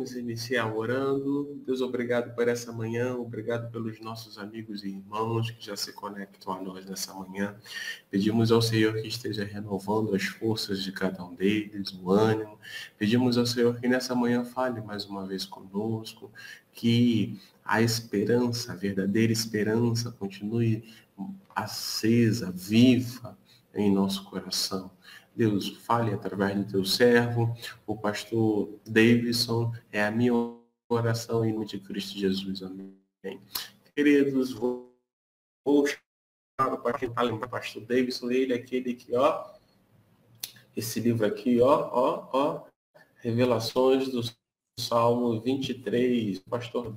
Vamos iniciar orando. Deus, obrigado por essa manhã, obrigado pelos nossos amigos e irmãos que já se conectam a nós nessa manhã. Pedimos ao Senhor que esteja renovando as forças de cada um deles, o ânimo. Pedimos ao Senhor que nessa manhã fale mais uma vez conosco, que a esperança, a verdadeira esperança continue acesa, viva em nosso coração. Deus, fale através do teu servo, o pastor Davidson, é a minha oração em nome de Cristo Jesus. Amém. Queridos, vou, vou chamar para quem está lembrando, pastor Davidson, ele é aquele que, ó, esse livro aqui, ó, ó, ó, Revelações do Salmo 23, pastor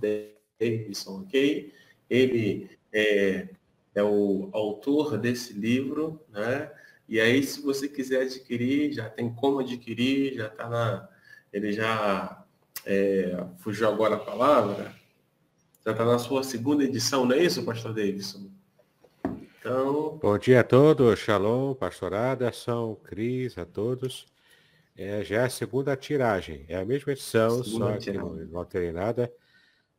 Davidson, ok? Ele é, é o autor desse livro, né? E aí, se você quiser adquirir, já tem como adquirir, já está na. Ele já é, fugiu agora a palavra, já está na sua segunda edição, não é isso, pastor Davidson? Então. Bom dia a todos, Shalom, pastor Aderson, Cris, a todos. É, já é a segunda tiragem, é a mesma edição, segunda só tiragem. que não, não alterei nada,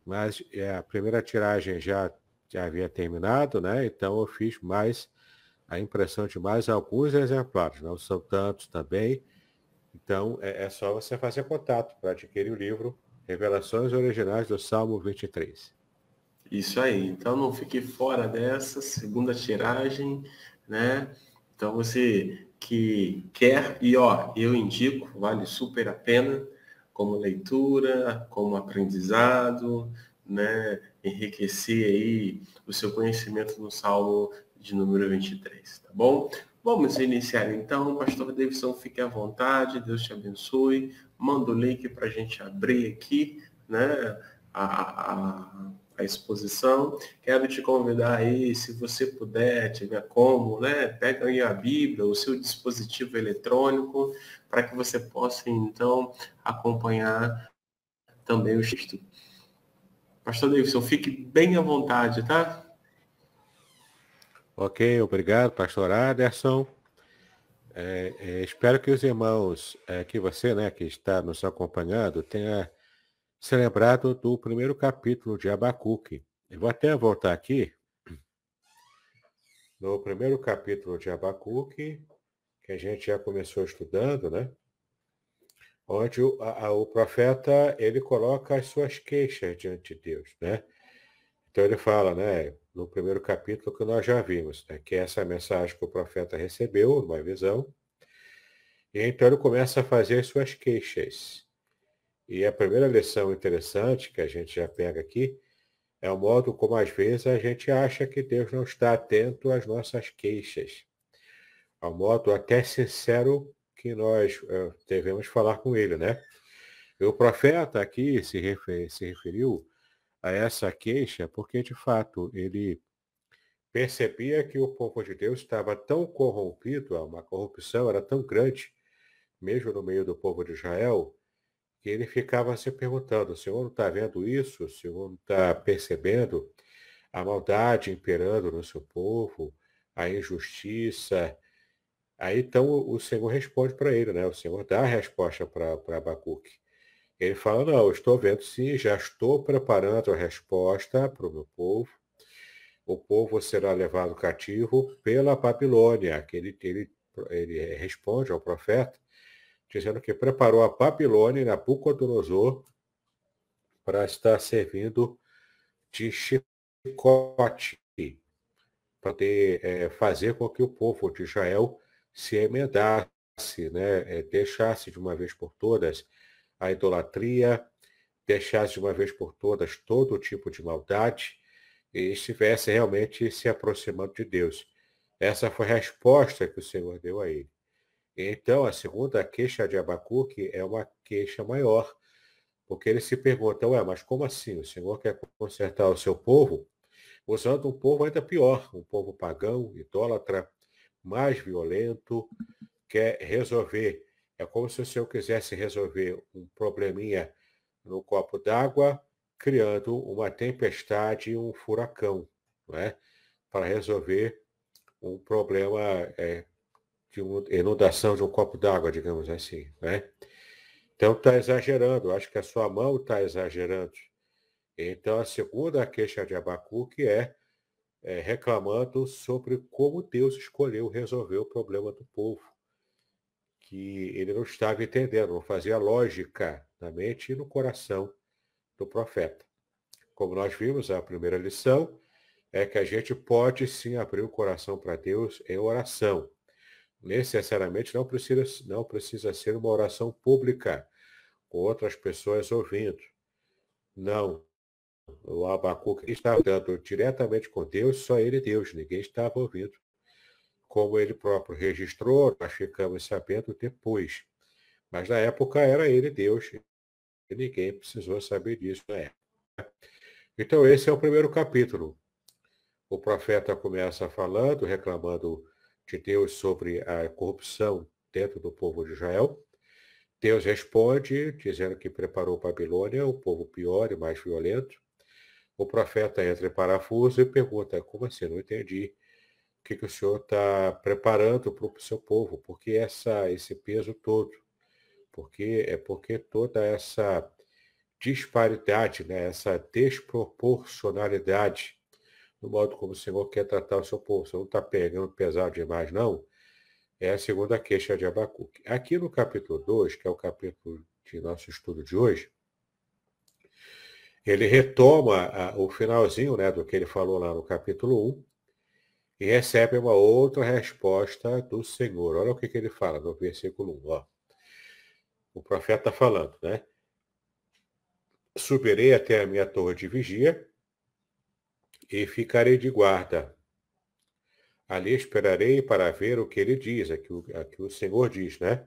mas é, a primeira tiragem já, já havia terminado, né? Então eu fiz mais a impressão de mais alguns exemplares, não são tantos também. Então, é, é só você fazer contato para adquirir o livro Revelações Originais do Salmo 23. Isso aí. Então, não fique fora dessa segunda tiragem, né? Então, você que quer, e ó, eu indico, vale super a pena, como leitura, como aprendizado, né? Enriquecer aí o seu conhecimento no Salmo de número 23, tá bom? Vamos iniciar então. Pastor Davidson, fique à vontade, Deus te abençoe. Manda o link para a gente abrir aqui, né? A, a, a, exposição. Quero te convidar aí, se você puder, tiver como, né? Pega aí a Bíblia, o seu dispositivo eletrônico, para que você possa então acompanhar também o texto. Pastor Davidson, fique bem à vontade, tá? Ok, obrigado, pastor Aderson. É, é, espero que os irmãos, é, que você, né, que está nos acompanhando, tenha se lembrado do primeiro capítulo de Abacuque. Eu vou até voltar aqui. No primeiro capítulo de Abacuque, que a gente já começou estudando, né? Onde o, a, o profeta, ele coloca as suas queixas diante de Deus, né? Então ele fala, né? No primeiro capítulo que nós já vimos, né, que é essa mensagem que o profeta recebeu, numa visão, e então ele começa a fazer as suas queixas. E a primeira lição interessante que a gente já pega aqui é o modo como às vezes a gente acha que Deus não está atento às nossas queixas. Ao modo até sincero que nós uh, devemos falar com ele, né? E o profeta aqui se, refer, se referiu a essa queixa, porque de fato ele percebia que o povo de Deus estava tão corrompido, uma corrupção era tão grande, mesmo no meio do povo de Israel, que ele ficava se perguntando: o Senhor não está vendo isso? O Senhor não está percebendo a maldade imperando no seu povo, a injustiça? Aí então o Senhor responde para ele, né? O Senhor dá a resposta para Abacuque. Ele fala, não, estou vendo sim, já estou preparando a resposta para o meu povo. O povo será levado cativo pela Babilônia. Ele, ele, ele responde ao profeta, dizendo que preparou a Babilônia e Nabucodonosor para estar servindo de chicote, para é, fazer com que o povo de Israel se emendasse, né, é, deixasse de uma vez por todas a idolatria, deixasse de uma vez por todas todo tipo de maldade e estivesse realmente se aproximando de Deus. Essa foi a resposta que o Senhor deu a ele. Então, a segunda queixa de Abacuque é uma queixa maior, porque ele se pergunta, ué, mas como assim? O Senhor quer consertar o seu povo usando um povo ainda pior, um povo pagão, idólatra, mais violento, quer resolver. É como se o Senhor quisesse resolver um probleminha no copo d'água, criando uma tempestade e um furacão, não é? para resolver um problema é, de inundação de um copo d'água, digamos assim. Né? Então está exagerando, acho que a sua mão está exagerando. Então a segunda queixa de Abacuque é, é reclamando sobre como Deus escolheu resolver o problema do povo, que ele não estava entendendo, não fazia lógica na mente e no coração do profeta. Como nós vimos, a primeira lição é que a gente pode sim abrir o coração para Deus em oração necessariamente não precisa, não precisa ser uma oração pública, com outras pessoas ouvindo. Não. O Abacuque estava dando diretamente com Deus, só ele Deus, ninguém estava ouvindo. Como ele próprio registrou, nós ficamos sabendo depois. Mas na época era ele Deus, e ninguém precisou saber disso na época. Então esse é o primeiro capítulo. O profeta começa falando, reclamando de Deus sobre a corrupção dentro do povo de Israel. Deus responde dizendo que preparou Babilônia, o povo pior e mais violento. O profeta entra em parafuso e pergunta, como assim? Não entendi. O que, que o senhor está preparando para o seu povo? Por que essa, esse peso todo? Porque, é porque toda essa disparidade, né? essa desproporcionalidade no modo como o Senhor quer tratar o seu povo. Você não está pegando pesado demais, não. É a segunda queixa de Abacuque. Aqui no capítulo 2, que é o capítulo de nosso estudo de hoje, ele retoma a, o finalzinho né, do que ele falou lá no capítulo 1 e recebe uma outra resposta do Senhor. Olha o que, que ele fala no versículo 1. Ó. O profeta está falando, né? Subirei até a minha torre de vigia e ficarei de guarda. Ali esperarei para ver o que ele diz, aqui o, aqui o Senhor diz, né?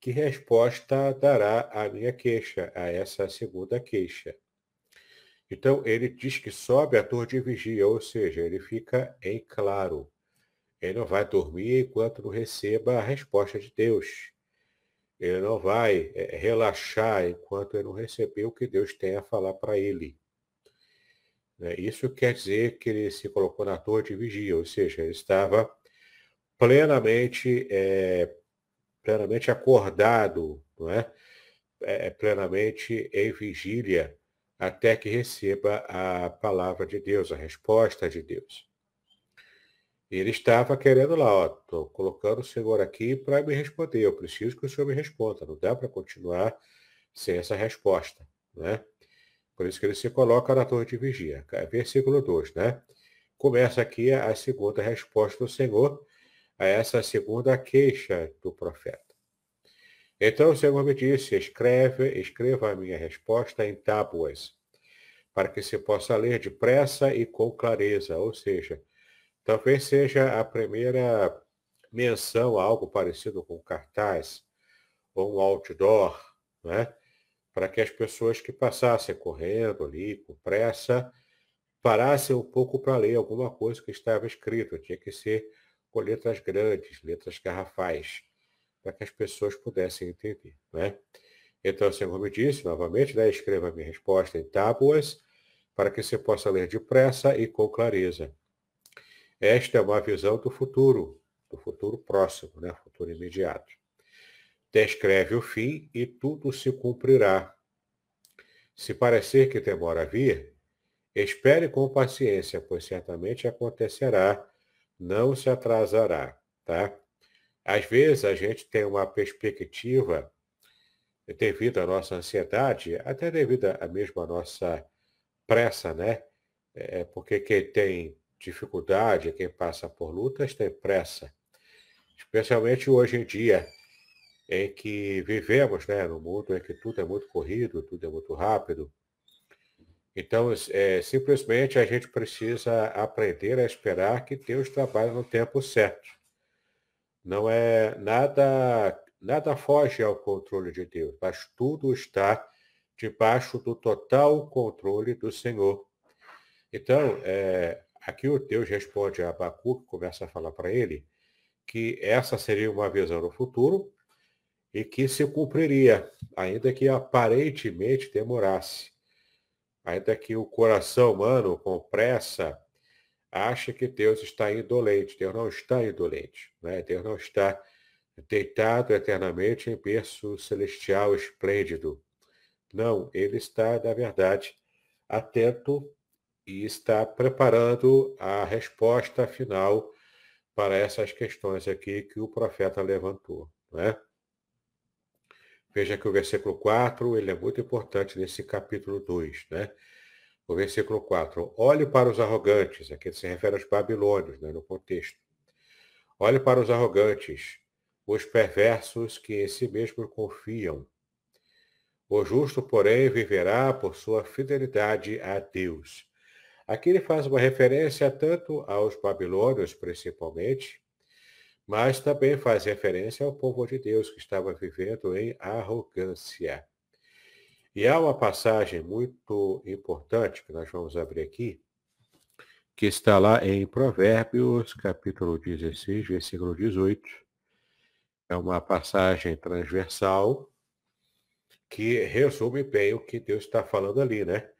Que resposta dará a minha queixa, a essa segunda queixa. Então, ele diz que sobe a torre de vigia, ou seja, ele fica em claro. Ele não vai dormir enquanto não receba a resposta de Deus. Ele não vai é, relaxar enquanto ele não receber o que Deus tem a falar para ele. Né? Isso quer dizer que ele se colocou na torre de vigia, ou seja, ele estava plenamente, é, plenamente acordado, não é? é? plenamente em vigília, até que receba a palavra de Deus, a resposta de Deus. Ele estava querendo lá, estou colocando o Senhor aqui para me responder. Eu preciso que o Senhor me responda. Não dá para continuar sem essa resposta. Né? Por isso que ele se coloca na torre de vigia. Versículo 2, né? Começa aqui a segunda resposta do Senhor a essa segunda queixa do profeta. Então o Senhor me disse, escreve, escreva a minha resposta em tábuas, para que se possa ler depressa e com clareza. Ou seja, talvez seja a primeira menção a algo parecido com cartaz ou um outdoor, né? para que as pessoas que passassem correndo ali, com pressa, parassem um pouco para ler alguma coisa que estava escrito. Tinha que ser com letras grandes, letras garrafais, para que as pessoas pudessem entender. Né? Então o Senhor me disse, novamente, né, escreva a minha resposta em tábuas, para que você possa ler depressa e com clareza. Esta é uma visão do futuro, do futuro próximo, né? futuro imediato descreve o fim e tudo se cumprirá. Se parecer que demora a vir, espere com paciência, pois certamente acontecerá, não se atrasará, tá? Às vezes a gente tem uma perspectiva devido à nossa ansiedade, até devido à nossa pressa, né? É, porque quem tem dificuldade, quem passa por lutas, tem pressa. Especialmente hoje em dia, em que vivemos, né, no mundo em que tudo é muito corrido, tudo é muito rápido. Então, é, simplesmente a gente precisa aprender a esperar que Deus trabalhe no tempo certo. Não é nada, nada foge ao controle de Deus, mas tudo está debaixo do total controle do Senhor. Então, é, aqui o Deus responde a Abacuque, começa a falar para ele, que essa seria uma visão no futuro e que se cumpriria, ainda que aparentemente demorasse. Ainda que o coração humano, com pressa, ache que Deus está indolente. Deus não está indolente. Né? Deus não está deitado eternamente em berço celestial esplêndido. Não, ele está, na verdade, atento e está preparando a resposta final para essas questões aqui que o profeta levantou. Né? Veja que o versículo 4, ele é muito importante nesse capítulo 2, né? O versículo 4, olhe para os arrogantes, aqui se refere aos babilônios, né, no contexto. Olhe para os arrogantes, os perversos que em si mesmos confiam. O justo, porém, viverá por sua fidelidade a Deus. Aqui ele faz uma referência tanto aos babilônios, principalmente, mas também faz referência ao povo de Deus que estava vivendo em arrogância. E há uma passagem muito importante que nós vamos abrir aqui, que está lá em Provérbios, capítulo 16, versículo 18. É uma passagem transversal que resume bem o que Deus está falando ali, né?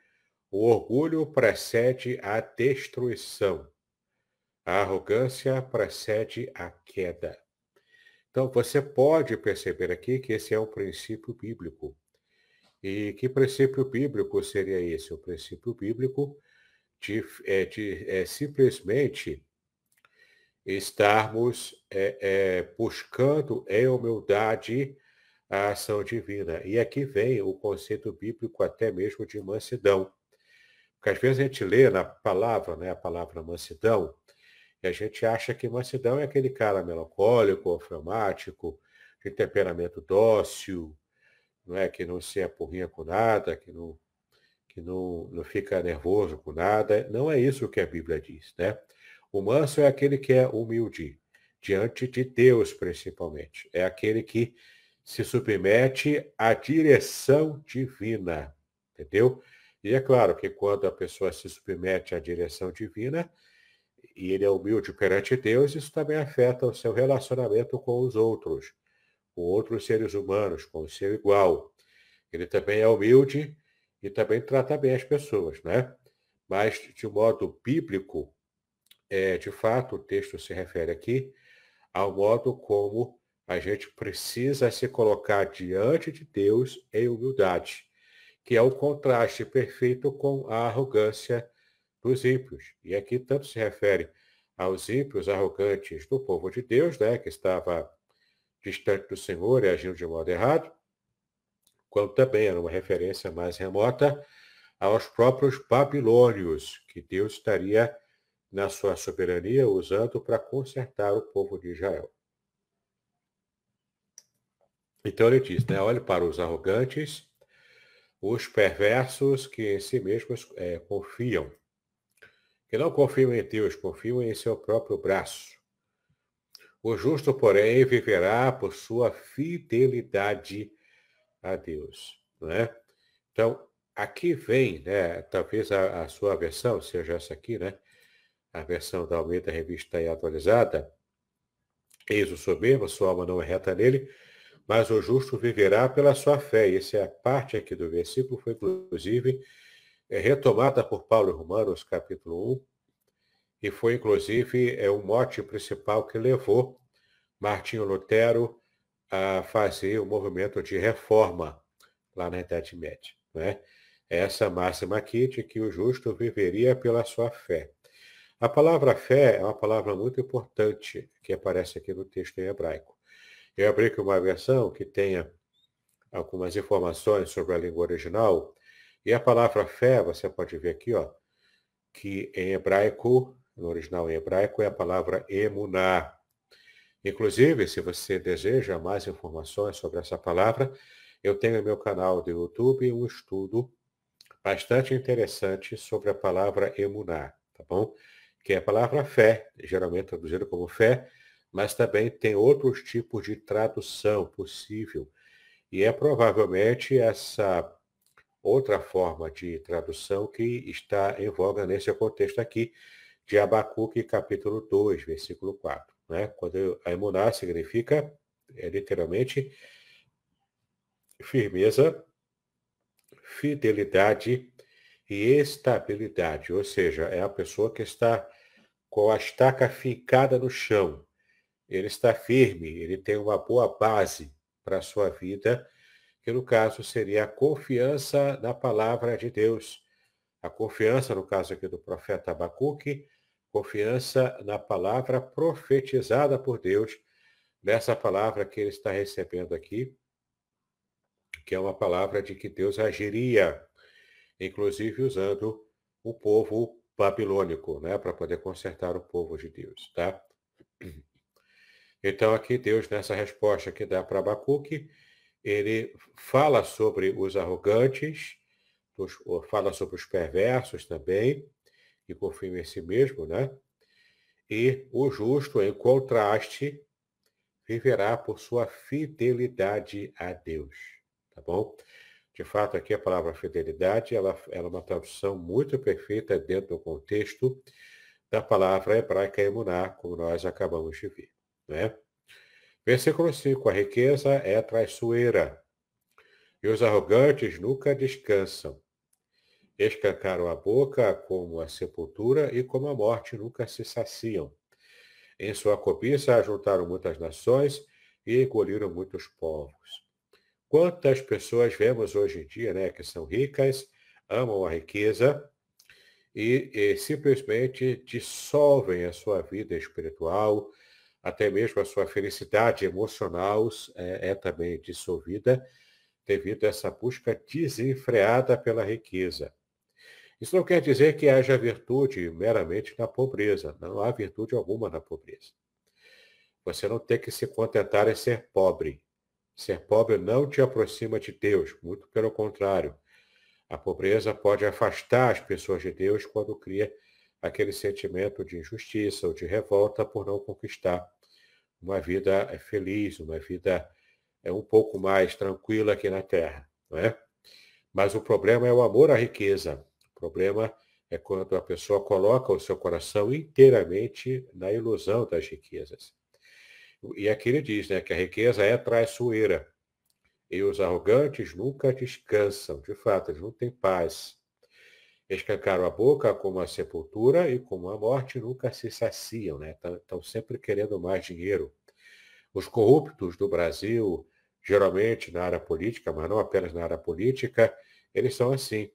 O orgulho precede a destruição. A arrogância precede a queda. Então, você pode perceber aqui que esse é um princípio bíblico. E que princípio bíblico seria esse? O princípio bíblico de, é, de é, simplesmente estarmos é, é, buscando em humildade a ação divina. E aqui vem o conceito bíblico até mesmo de mansidão. Porque às vezes a gente lê na palavra, né, a palavra mansidão, e a gente acha que mansidão é aquele cara melancólico, fleumático, de temperamento dócil, não é que não se apurrinha com nada, que não que não, não fica nervoso com nada. Não é isso que a Bíblia diz, né? O manso é aquele que é humilde diante de Deus, principalmente. É aquele que se submete à direção divina, entendeu? E é claro que quando a pessoa se submete à direção divina e ele é humilde perante Deus, isso também afeta o seu relacionamento com os outros, com outros seres humanos, com o seu igual. Ele também é humilde e também trata bem as pessoas, né? Mas, de modo bíblico, é, de fato, o texto se refere aqui ao modo como a gente precisa se colocar diante de Deus em humildade que é o contraste perfeito com a arrogância dos ímpios. E aqui tanto se refere aos ímpios arrogantes do povo de Deus, né, que estava distante do Senhor e agindo de modo errado, quanto também era uma referência mais remota aos próprios babilônios, que Deus estaria na sua soberania usando para consertar o povo de Israel. Então ele diz, né, olhe para os arrogantes os perversos que em si mesmos é, confiam, que não confiam em Deus, confiam em seu próprio braço. O justo, porém, viverá por sua fidelidade a Deus. Né? Então, aqui vem, né, talvez a, a, sua versão seja essa aqui, né? A versão da Almeida Revista e atualizada. Eis o soberbo, sua alma não é reta nele, mas o justo viverá pela sua fé. E essa é parte aqui do versículo, foi inclusive é, retomada por Paulo em Romanos, capítulo 1, e foi inclusive é, o mote principal que levou Martinho Lutero a fazer o movimento de reforma lá na Idade Média. Né? essa máxima aqui de que o justo viveria pela sua fé. A palavra fé é uma palavra muito importante que aparece aqui no texto em hebraico. Eu abri aqui uma versão que tenha algumas informações sobre a língua original, e a palavra fé, você pode ver aqui, ó, que em hebraico, no original em hebraico, é a palavra emuná. Inclusive, se você deseja mais informações sobre essa palavra, eu tenho no meu canal do YouTube um estudo bastante interessante sobre a palavra emuná, tá bom? Que é a palavra fé, geralmente traduzida como fé, mas também tem outros tipos de tradução possível. E é provavelmente essa outra forma de tradução que está em voga nesse contexto aqui de Abacuque capítulo 2, versículo 4. Né? Quando a emuná significa, é, literalmente, firmeza, fidelidade e estabilidade. Ou seja, é a pessoa que está com a estaca fincada no chão. Ele está firme, ele tem uma boa base para a sua vida que no caso seria a confiança na palavra de Deus. A confiança, no caso aqui do profeta Abacuque, confiança na palavra profetizada por Deus, nessa palavra que ele está recebendo aqui, que é uma palavra de que Deus agiria, inclusive usando o povo babilônico, né, para poder consertar o povo de Deus, tá? Então aqui Deus nessa resposta que dá para Abacuque, ele fala sobre os arrogantes, fala sobre os perversos também, que confiam em si mesmo, né? E o justo, em contraste, viverá por sua fidelidade a Deus, tá bom? De fato, aqui a palavra fidelidade, ela, ela é uma tradução muito perfeita dentro do contexto da palavra hebraica emuná, como nós acabamos de ver, né? Versículo 5. A riqueza é traiçoeira, e os arrogantes nunca descansam. Escancaram a boca como a sepultura e como a morte nunca se saciam. Em sua cobiça ajuntaram muitas nações e engoliram muitos povos. Quantas pessoas vemos hoje em dia, né, que são ricas, amam a riqueza e, e simplesmente dissolvem a sua vida espiritual, até mesmo a sua felicidade emocional é, é também dissolvida devido a essa busca desenfreada pela riqueza. Isso não quer dizer que haja virtude meramente na pobreza. Não há virtude alguma na pobreza. Você não tem que se contentar em ser pobre. Ser pobre não te aproxima de Deus, muito pelo contrário. A pobreza pode afastar as pessoas de Deus quando cria aquele sentimento de injustiça ou de revolta por não conquistar uma vida eh, feliz, uma vida é um pouco mais tranquila aqui na Terra, não é? Mas o problema é o amor à riqueza. Problema é quando a pessoa coloca o seu coração inteiramente na ilusão das riquezas. E aqui ele diz né, que a riqueza é traiçoeira. E os arrogantes nunca descansam. De fato, eles não têm paz. Escancaram a boca como a sepultura e como a morte nunca se saciam, né? Estão sempre querendo mais dinheiro. Os corruptos do Brasil, geralmente na área política, mas não apenas na área política, eles são assim.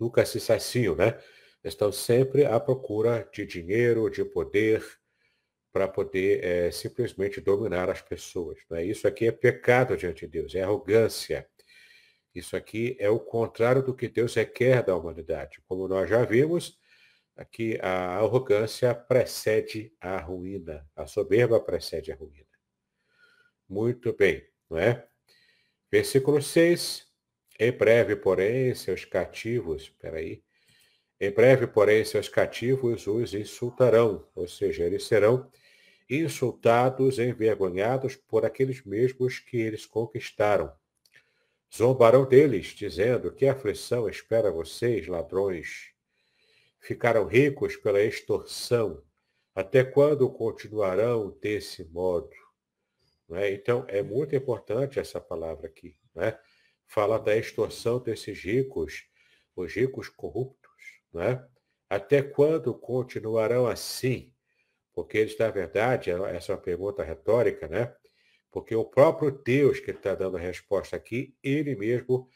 Nunca se saciam, né? Estão sempre à procura de dinheiro, de poder, para poder é, simplesmente dominar as pessoas. Né? Isso aqui é pecado diante de Deus, é arrogância. Isso aqui é o contrário do que Deus requer da humanidade. Como nós já vimos, aqui a arrogância precede a ruína, a soberba precede a ruína. Muito bem, não é? Versículo 6. Em breve, porém, seus cativos, peraí, em breve, porém, seus cativos os insultarão, ou seja, eles serão insultados, envergonhados por aqueles mesmos que eles conquistaram Zombarão deles, dizendo: Que aflição espera vocês, ladrões? Ficaram ricos pela extorsão. Até quando continuarão desse modo? É? Então, é muito importante essa palavra aqui. Né? Fala da extorsão desses ricos, os ricos corruptos. Né? Até quando continuarão assim? Porque eles, na verdade, essa é uma pergunta retórica, né? Porque o próprio Deus que está dando a resposta aqui, ele mesmo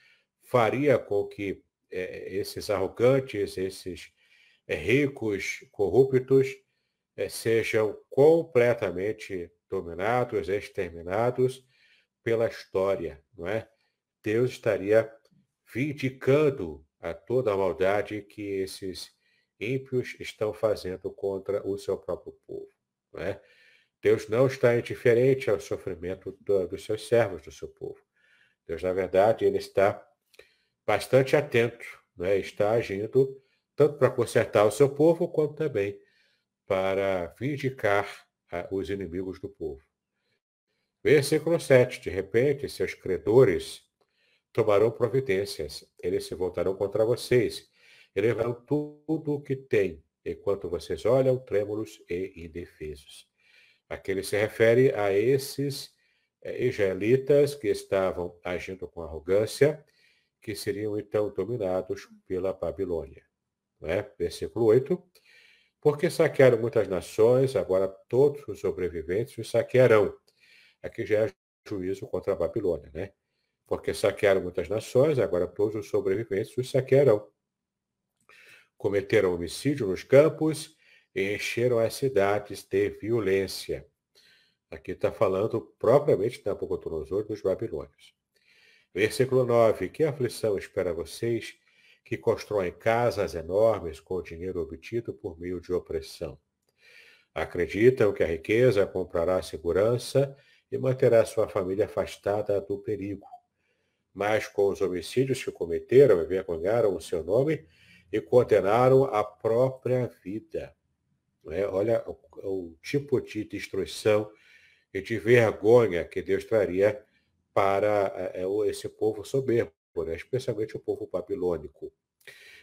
faria com que é, esses arrogantes, esses é, ricos, corruptos, é, sejam completamente dominados, exterminados pela história, não é? Deus estaria vindicando a toda a maldade que esses ímpios estão fazendo contra o seu próprio povo. Não é? Deus não está indiferente ao sofrimento do, dos seus servos, do seu povo. Deus, na verdade, ele está bastante atento, né? está agindo tanto para consertar o seu povo, quanto também para vindicar ah, os inimigos do povo. Versículo 7. De repente, seus credores tomarão providências. Eles se voltarão contra vocês e levarão tudo o que têm, enquanto vocês olham trêmulos e indefesos. Aqui ele se refere a esses eh, israelitas que estavam agindo com arrogância, que seriam então dominados pela Babilônia. Né? Versículo 8. Porque saquearam muitas nações, agora todos os sobreviventes os saquearão. Aqui já é juízo contra a Babilônia, né? Porque saquearam muitas nações, agora todos os sobreviventes os saquearão. Cometeram homicídio nos campos e encheram as cidades de violência. Aqui está falando propriamente de Nabucodonosor dos babilônios. Versículo 9. Que aflição espera vocês que constroem casas enormes com o dinheiro obtido por meio de opressão. Acreditam que a riqueza comprará segurança e manterá sua família afastada do perigo. Mas com os homicídios que cometeram, envergonharam o seu nome e condenaram a própria vida. É? Olha o, o tipo de destruição e de vergonha que Deus traria para é, esse povo soberbo né? especialmente o povo babilônico.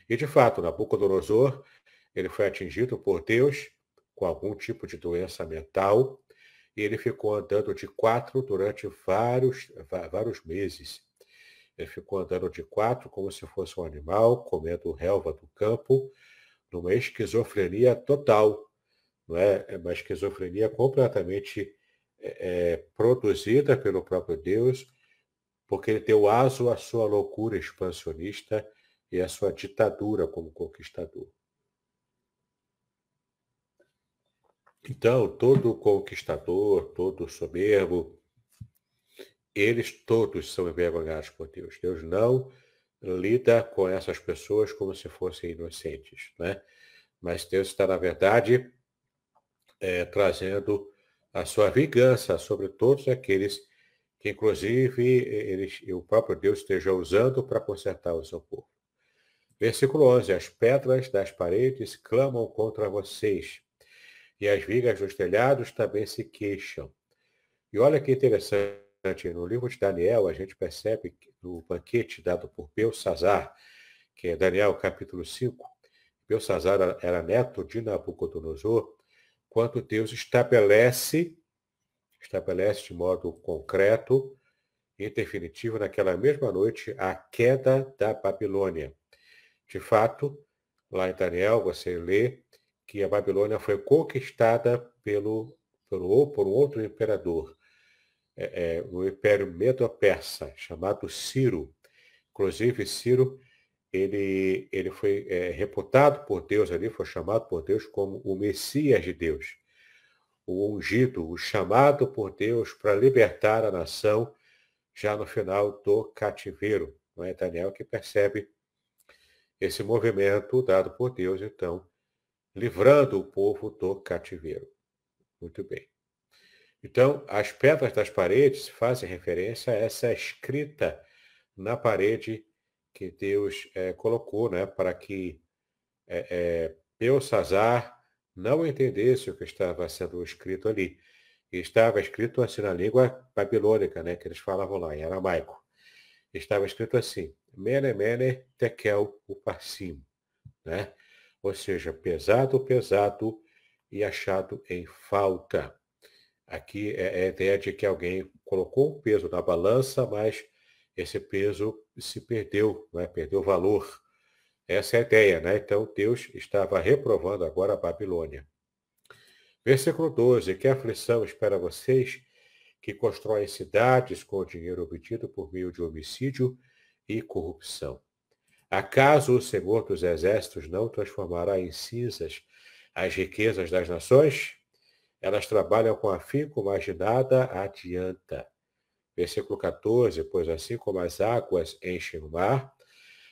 E, de fato, Nabucodonosor ele foi atingido por Deus com algum tipo de doença mental e ele ficou andando de quatro durante vários, vários meses. Ele ficou andando de quatro como se fosse um animal, comendo relva do campo, numa esquizofrenia total, não é? é uma esquizofrenia completamente é, é produzida pelo próprio Deus, porque ele deu aso à sua loucura expansionista e à sua ditadura como conquistador. Então, todo conquistador, todo soberbo, eles todos são envergonhados por Deus. Deus não lida com essas pessoas como se fossem inocentes, né? Mas Deus está, na verdade, é, trazendo a sua vingança sobre todos aqueles que inclusive eles, o próprio Deus esteja usando para consertar o seu povo. Versículo 11: As pedras das paredes clamam contra vocês, e as vigas dos telhados também se queixam. E olha que interessante, no livro de Daniel, a gente percebe no banquete dado por Belsazar, que é Daniel capítulo 5, Belsazar era neto de Nabucodonosor, quando Deus estabelece estabelece de modo concreto e definitivo naquela mesma noite a queda da Babilônia. De fato, lá em Daniel você lê que a Babilônia foi conquistada pelo, pelo por um outro imperador, é, é, o Império Medo-Persa, chamado Ciro. Inclusive, Ciro ele, ele foi é, reputado por Deus ali, foi chamado por Deus como o Messias de Deus o ungido, o chamado por Deus para libertar a nação já no final do cativeiro. Não é Daniel que percebe esse movimento dado por Deus, então, livrando o povo do cativeiro. Muito bem. Então, as pedras das paredes fazem referência a essa escrita na parede que Deus é, colocou né, para que é, é, Belsazar não entendesse o que estava sendo escrito ali. Estava escrito assim na língua babilônica, né, que eles falavam lá, em aramaico. Estava escrito assim, Mene, Mene, Tekel, Upassim, né? Ou seja, pesado, pesado e achado em falta. Aqui é, é a ideia de que alguém colocou um peso na balança, mas esse peso se perdeu, né? perdeu valor. Essa é a ideia, né? Então Deus estava reprovando agora a Babilônia. Versículo 12: Que aflição espera vocês que constroem cidades com o dinheiro obtido por meio de homicídio e corrupção. Acaso o Senhor dos Exércitos não transformará em cinzas as riquezas das nações? Elas trabalham com afinco, mas de nada adianta. Versículo 14, pois assim como as águas enchem o mar,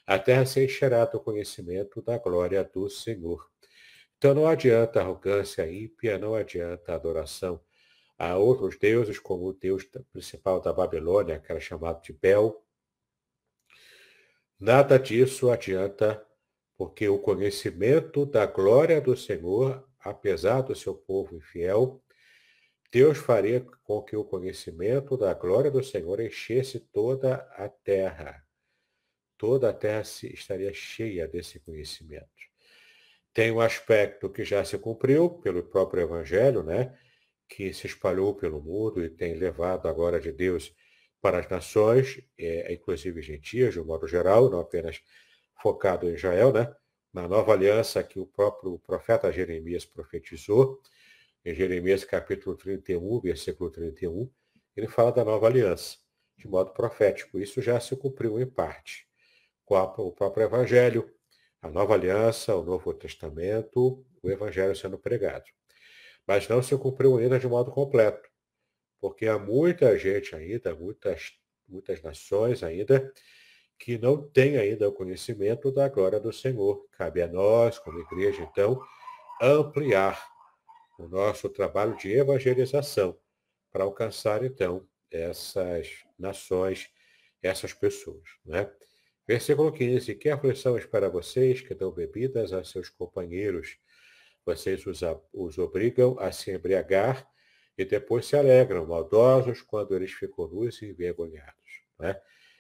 a terra se encherá do conhecimento da glória do Senhor. Então não adianta arrogância ímpia, não adianta adoração a outros deuses, como o deus principal da Babilônia, que era chamado de Bel. Nada disso adianta, porque o conhecimento da glória do Senhor, apesar do seu povo infiel, Deus faria com que o conhecimento da glória do Senhor enchesse toda a terra. Toda a terra estaria cheia desse conhecimento. Tem um aspecto que já se cumpriu pelo próprio Evangelho, né? que se espalhou pelo mundo e tem levado a glória de Deus para as nações, é, inclusive gentias, de um modo geral, não apenas focado em Israel, né? Na nova aliança que o próprio profeta Jeremias profetizou, em Jeremias capítulo 31, versículo 31, ele fala da nova aliança, de modo profético. Isso já se cumpriu em parte, com o próprio Evangelho, a nova aliança, o Novo Testamento, o Evangelho sendo pregado mas não se cumpriu ainda de modo completo, porque há muita gente ainda, muitas, muitas nações ainda, que não tem ainda o conhecimento da glória do Senhor. Cabe a nós, como igreja, então, ampliar o nosso trabalho de evangelização para alcançar, então, essas nações, essas pessoas. Né? Versículo 15. Que aflição espera vocês que dão bebidas a seus companheiros vocês os, os obrigam a se embriagar e depois se alegram, maldosos, quando eles ficam nus e envergonhados. Né?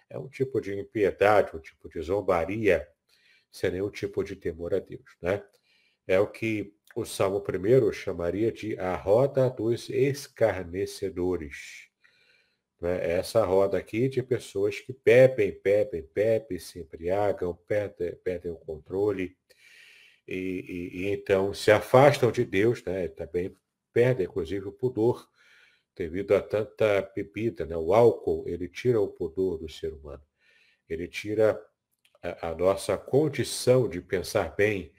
É um tipo de impiedade, um tipo de zombaria, sem nenhum tipo de temor a Deus. Né? É o que o Salmo I chamaria de a roda dos escarnecedores. Né? Essa roda aqui de pessoas que bebem, bebem, bebem, se embriagam, perdem, perdem o controle, e, e, e, então se afastam de Deus, né? também perdem, inclusive, o pudor, devido a tanta bebida. Né? O álcool, ele tira o pudor do ser humano. Ele tira a, a nossa condição de pensar bem,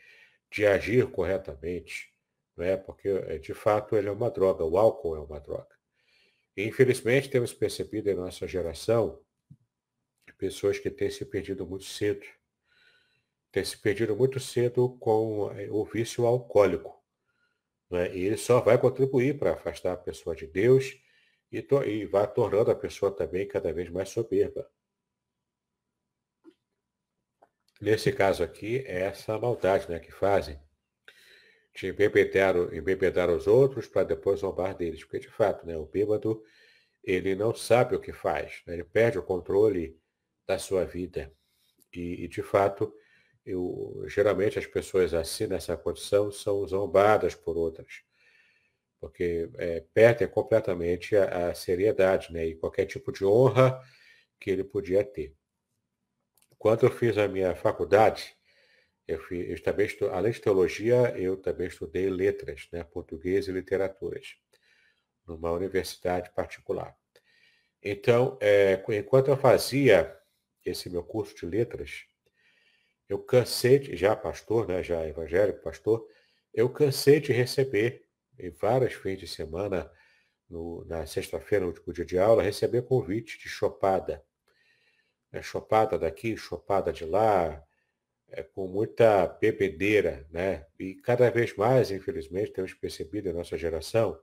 de agir corretamente, né? porque, eh, de fato, ele é uma droga, o álcool é uma droga. Infelizmente, temos percebido em nossa geração pessoas que têm se perdido muito cedo ter se perdido muito cedo com eh, o vício alcoólico. Né? E ele só vai contribuir para afastar a pessoa de Deus e, to e vai tornando a pessoa também cada vez mais soberba. Nesse caso aqui, é essa maldade né, que fazem de embebedar, embebedar os outros para depois zombar deles. Porque, de fato, né, o bêbado, ele não sabe o que faz. Né? Ele perde o controle da sua vida. E, e de fato, eu, geralmente as pessoas assim, nessa condição, são zombadas por outras, porque é, perdem completamente a, a, seriedade né, e qualquer tipo de honra que ele podia ter. Quando eu fiz a minha faculdade, eu, fiz, eu também estu, além de teologia, eu também estudei letras, né, português e literaturas, numa universidade particular. Então, é, enquanto eu fazia esse meu curso de letras, eu cansei, de, já pastor, né, já evangélico, pastor, eu cansei de receber em vários fins de semana, no, na sexta-feira, no último dia de aula, receber convite de chopada. É, chopada daqui, chopada de lá, é, com muita bebedeira, né? E cada vez mais, infelizmente, temos percebido em nossa geração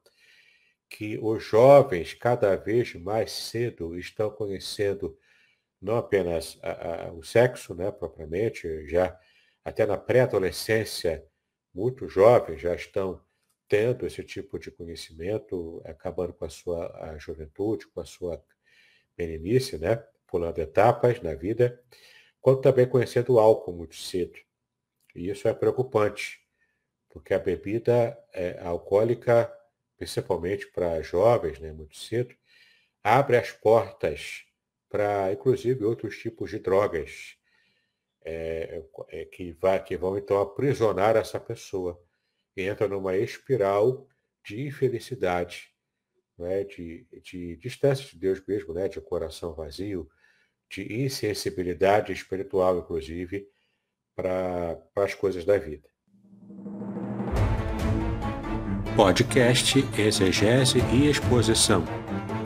que os jovens, cada vez mais cedo, estão conhecendo não apenas a, a, o sexo, né, propriamente, já até na pré-adolescência, muitos jovens já estão tendo esse tipo de conhecimento, acabando com a sua a juventude, com a sua meninice, né, pulando etapas na vida, quanto também conhecendo o álcool muito cedo. E isso é preocupante, porque a bebida é, alcoólica, principalmente para jovens, né, muito cedo, abre as portas para, inclusive, outros tipos de drogas é, é, que, vai, que vão, então, aprisionar essa pessoa. E entra numa espiral de infelicidade, né, de, de distância de Deus mesmo, né, de coração vazio, de insensibilidade espiritual, inclusive, para as coisas da vida. Podcast Exegese e Exposição.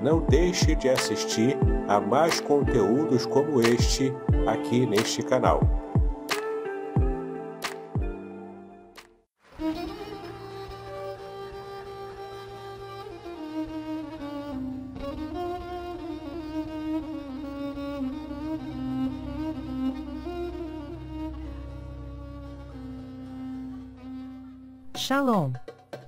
não deixe de assistir a mais conteúdos como este aqui neste canal. Shalom!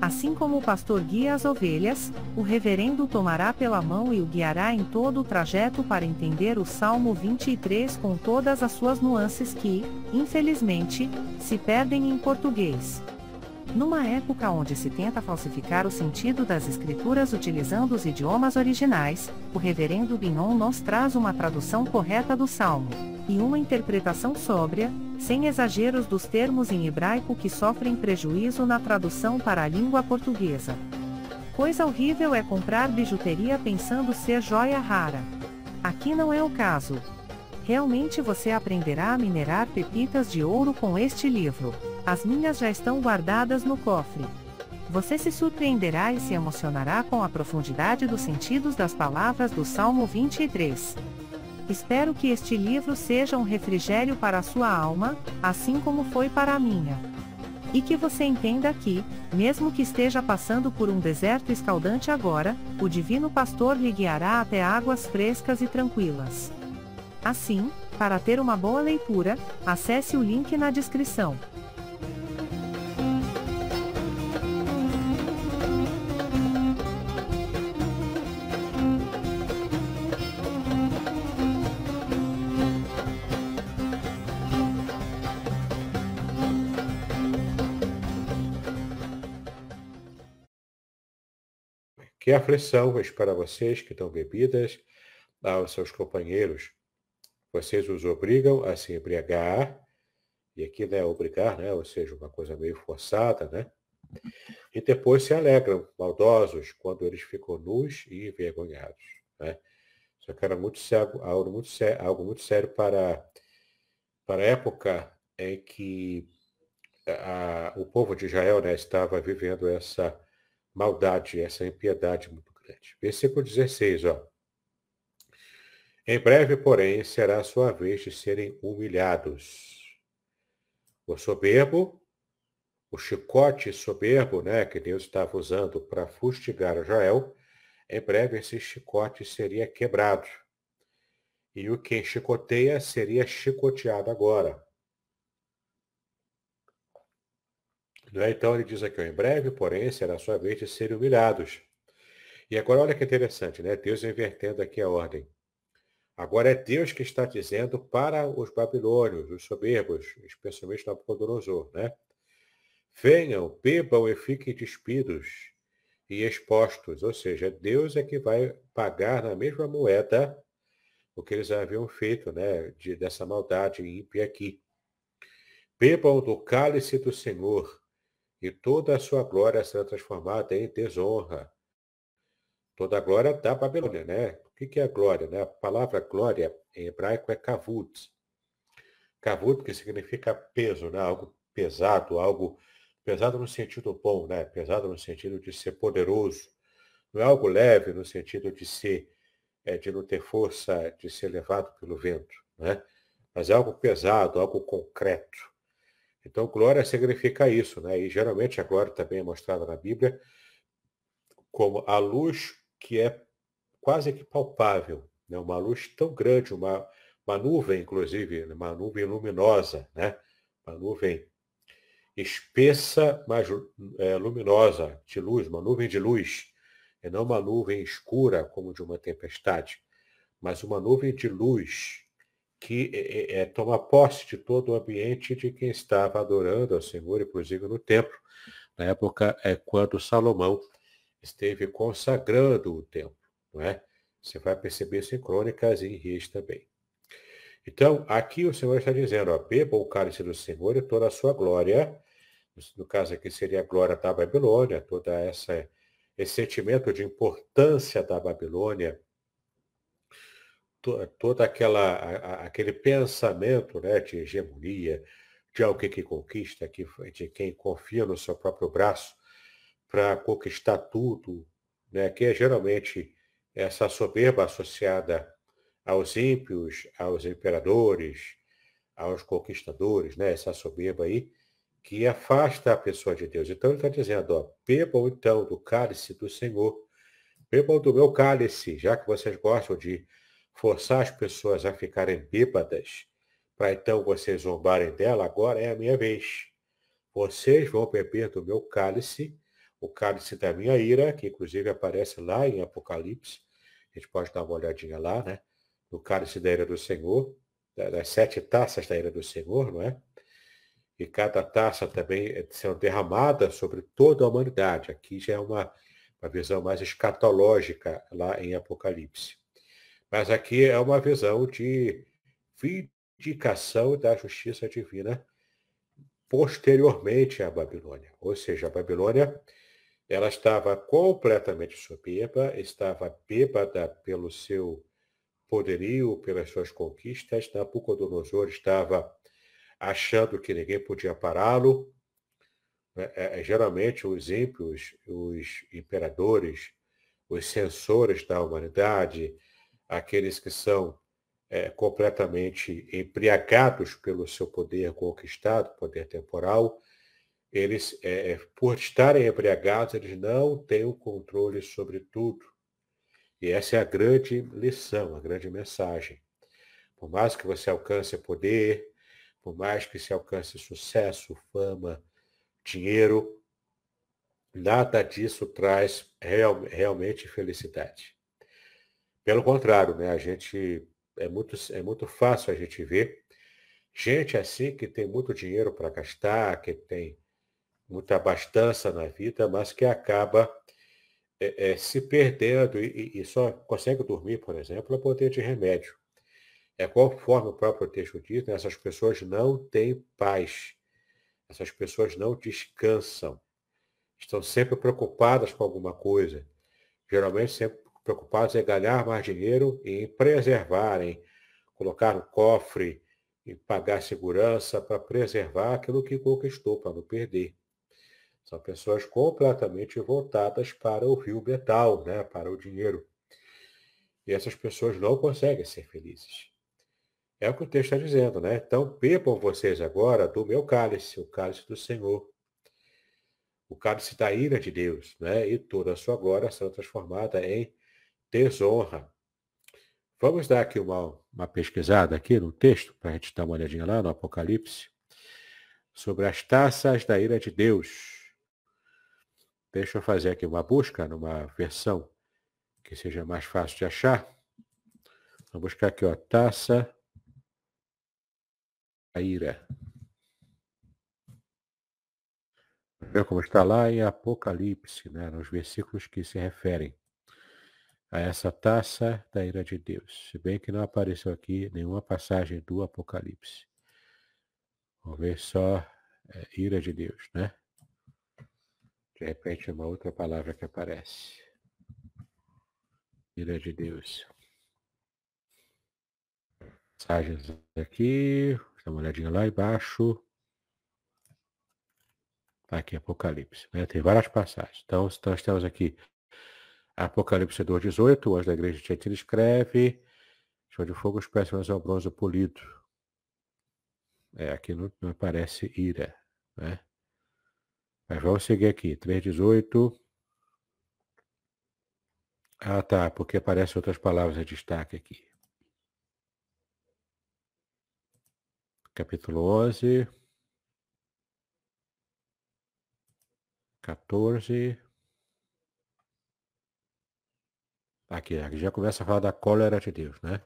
Assim como o pastor guia as ovelhas, o reverendo tomará pela mão e o guiará em todo o trajeto para entender o Salmo 23 com todas as suas nuances que, infelizmente, se perdem em português. Numa época onde se tenta falsificar o sentido das escrituras utilizando os idiomas originais, o reverendo Binon nos traz uma tradução correta do Salmo, e uma interpretação sóbria, sem exageros dos termos em hebraico que sofrem prejuízo na tradução para a língua portuguesa. Coisa horrível é comprar bijuteria pensando ser joia rara. Aqui não é o caso. Realmente você aprenderá a minerar pepitas de ouro com este livro. As minhas já estão guardadas no cofre. Você se surpreenderá e se emocionará com a profundidade dos sentidos das palavras do Salmo 23. Espero que este livro seja um refrigério para a sua alma, assim como foi para a minha. E que você entenda que, mesmo que esteja passando por um deserto escaldante agora, o Divino Pastor lhe guiará até águas frescas e tranquilas. Assim, para ter uma boa leitura, acesse o link na descrição. Que aflição para vocês que dão bebidas aos seus companheiros. Vocês os obrigam a se embriagar, e aqui não é obrigar, né? ou seja, uma coisa meio forçada, né? E depois se alegram, maldosos, quando eles ficam nus e envergonhados. Né? Isso aqui era muito sério, algo muito sério, algo muito sério para, para a época em que a, o povo de Israel né, estava vivendo essa maldade, essa impiedade muito grande. Versículo 16, ó. Em breve, porém, será a sua vez de serem humilhados. O soberbo, o chicote soberbo, né, que Deus estava usando para fustigar Israel, em breve esse chicote seria quebrado. E o que chicoteia seria chicoteado agora. Né? Então ele diz aqui, em breve, porém, será sua vez de serem humilhados. E agora olha que interessante, né? Deus invertendo aqui a ordem. Agora é Deus que está dizendo para os babilônios, os soberbos, especialmente Nabucodonosor, né? Venham, bebam e fiquem despidos e expostos. Ou seja, Deus é que vai pagar na mesma moeda o que eles haviam feito, né? De, dessa maldade ímpia aqui. Bebam do cálice do Senhor e toda a sua glória será transformada em desonra. Toda a glória da Babilônia, né? O que é glória? Né? A palavra glória em hebraico é kavud. Kavud que significa peso, né? Algo pesado, algo pesado no sentido bom, né? Pesado no sentido de ser poderoso. Não é algo leve no sentido de ser, é, de não ter força, de ser levado pelo vento, né? Mas é algo pesado, algo concreto. Então, glória significa isso, né? E geralmente a glória também é mostrada na Bíblia como a luz que é quase que palpável, né? Uma luz tão grande, uma, uma nuvem, inclusive, uma nuvem luminosa, né? Uma nuvem espessa, mas é, luminosa, de luz, uma nuvem de luz, e não uma nuvem escura como de uma tempestade, mas uma nuvem de luz que é, é, toma posse de todo o ambiente de quem estava adorando ao Senhor, inclusive no templo. Na época é quando Salomão esteve consagrando o templo, não é? Você vai perceber isso em crônicas e em reis também. Então, aqui o Senhor está dizendo, ó, beba o cálice do Senhor e toda a sua glória, no caso aqui seria a glória da Babilônia, toda essa esse sentimento de importância da Babilônia, to, toda aquela a, aquele pensamento, né, de hegemonia, de alguém que conquista, que, de quem confia no seu próprio braço para conquistar tudo, né, que é geralmente essa soberba associada aos ímpios, aos imperadores, aos conquistadores, né? essa soberba aí, que afasta a pessoa de Deus. Então ele está dizendo, ó, bebam então do cálice do Senhor, bebam do meu cálice, já que vocês gostam de forçar as pessoas a ficarem bêbadas, para então vocês zombarem dela, agora é a minha vez. Vocês vão beber do meu cálice, o cálice da minha ira, que inclusive aparece lá em Apocalipse, a gente pode dar uma olhadinha lá, né? No cálice da ira do Senhor, das sete taças da ira do Senhor, não é? E cada taça também é sendo derramada sobre toda a humanidade. Aqui já é uma, uma visão mais escatológica lá em Apocalipse. Mas aqui é uma visão de vindicação da justiça divina posteriormente à Babilônia. Ou seja, a Babilônia ela estava completamente soberba, estava bêbada pelo seu poderio, pelas suas conquistas. Nabucodonosor estava achando que ninguém podia pará-lo. É, é, geralmente os ímpios, os imperadores, os censores da humanidade, aqueles que são é, completamente embriagados pelo seu poder conquistado, poder temporal, eles, é, é, por estarem embriagados, eles não têm o controle sobre tudo. E essa é a grande lição, a grande mensagem. Por mais que você alcance poder, por mais que se alcance sucesso, fama, dinheiro, nada disso traz real, realmente felicidade. Pelo contrário, né, a gente é muito, é muito fácil a gente ver gente assim que tem muito dinheiro para gastar, que tem muita abastança na vida, mas que acaba é, é, se perdendo e, e, só consegue dormir, por exemplo, a poder de remédio. É conforme o próprio texto diz, né, essas pessoas não têm paz, essas pessoas não descansam, estão sempre preocupadas com alguma coisa, geralmente sempre preocupadas em ganhar mais dinheiro e em preservar, em colocar no cofre, em pagar segurança para preservar aquilo que conquistou, para não perder. São pessoas completamente voltadas para o rio metal, né? para o dinheiro. E essas pessoas não conseguem ser felizes. É o que o texto está dizendo, né? Então, bebam vocês agora do meu cálice, o cálice do Senhor. O cálice da ira de Deus, né? E toda a sua glória será transformada em desonra. Vamos dar aqui uma, uma pesquisada aqui no texto, para a gente dar uma olhadinha lá no Apocalipse, sobre as taças da ira de Deus. Deixa eu fazer aqui uma busca numa versão que seja mais fácil de achar. Vou buscar aqui, ó, taça ira. Ver como está lá em Apocalipse, né, nos versículos que se referem a essa taça da ira de Deus. Se bem que não apareceu aqui nenhuma passagem do Apocalipse. Vamos ver só é, ira de Deus, né? De repente uma outra palavra que aparece. Ira de Deus. Passagens aqui. Dá uma olhadinha lá embaixo. Tá aqui, Apocalipse. Né? Tem várias passagens. Então, nós temos aqui Apocalipse 2,18. O anjo da igreja de Tietira escreve. Show de fogo, os pés ao bronze polido. É, aqui não, não aparece ira. Né? Mas vamos seguir aqui. 318. Ah, tá, porque aparecem outras palavras de destaque aqui. Capítulo 11. 14. Aqui, aqui já começa a falar da cólera de Deus, né?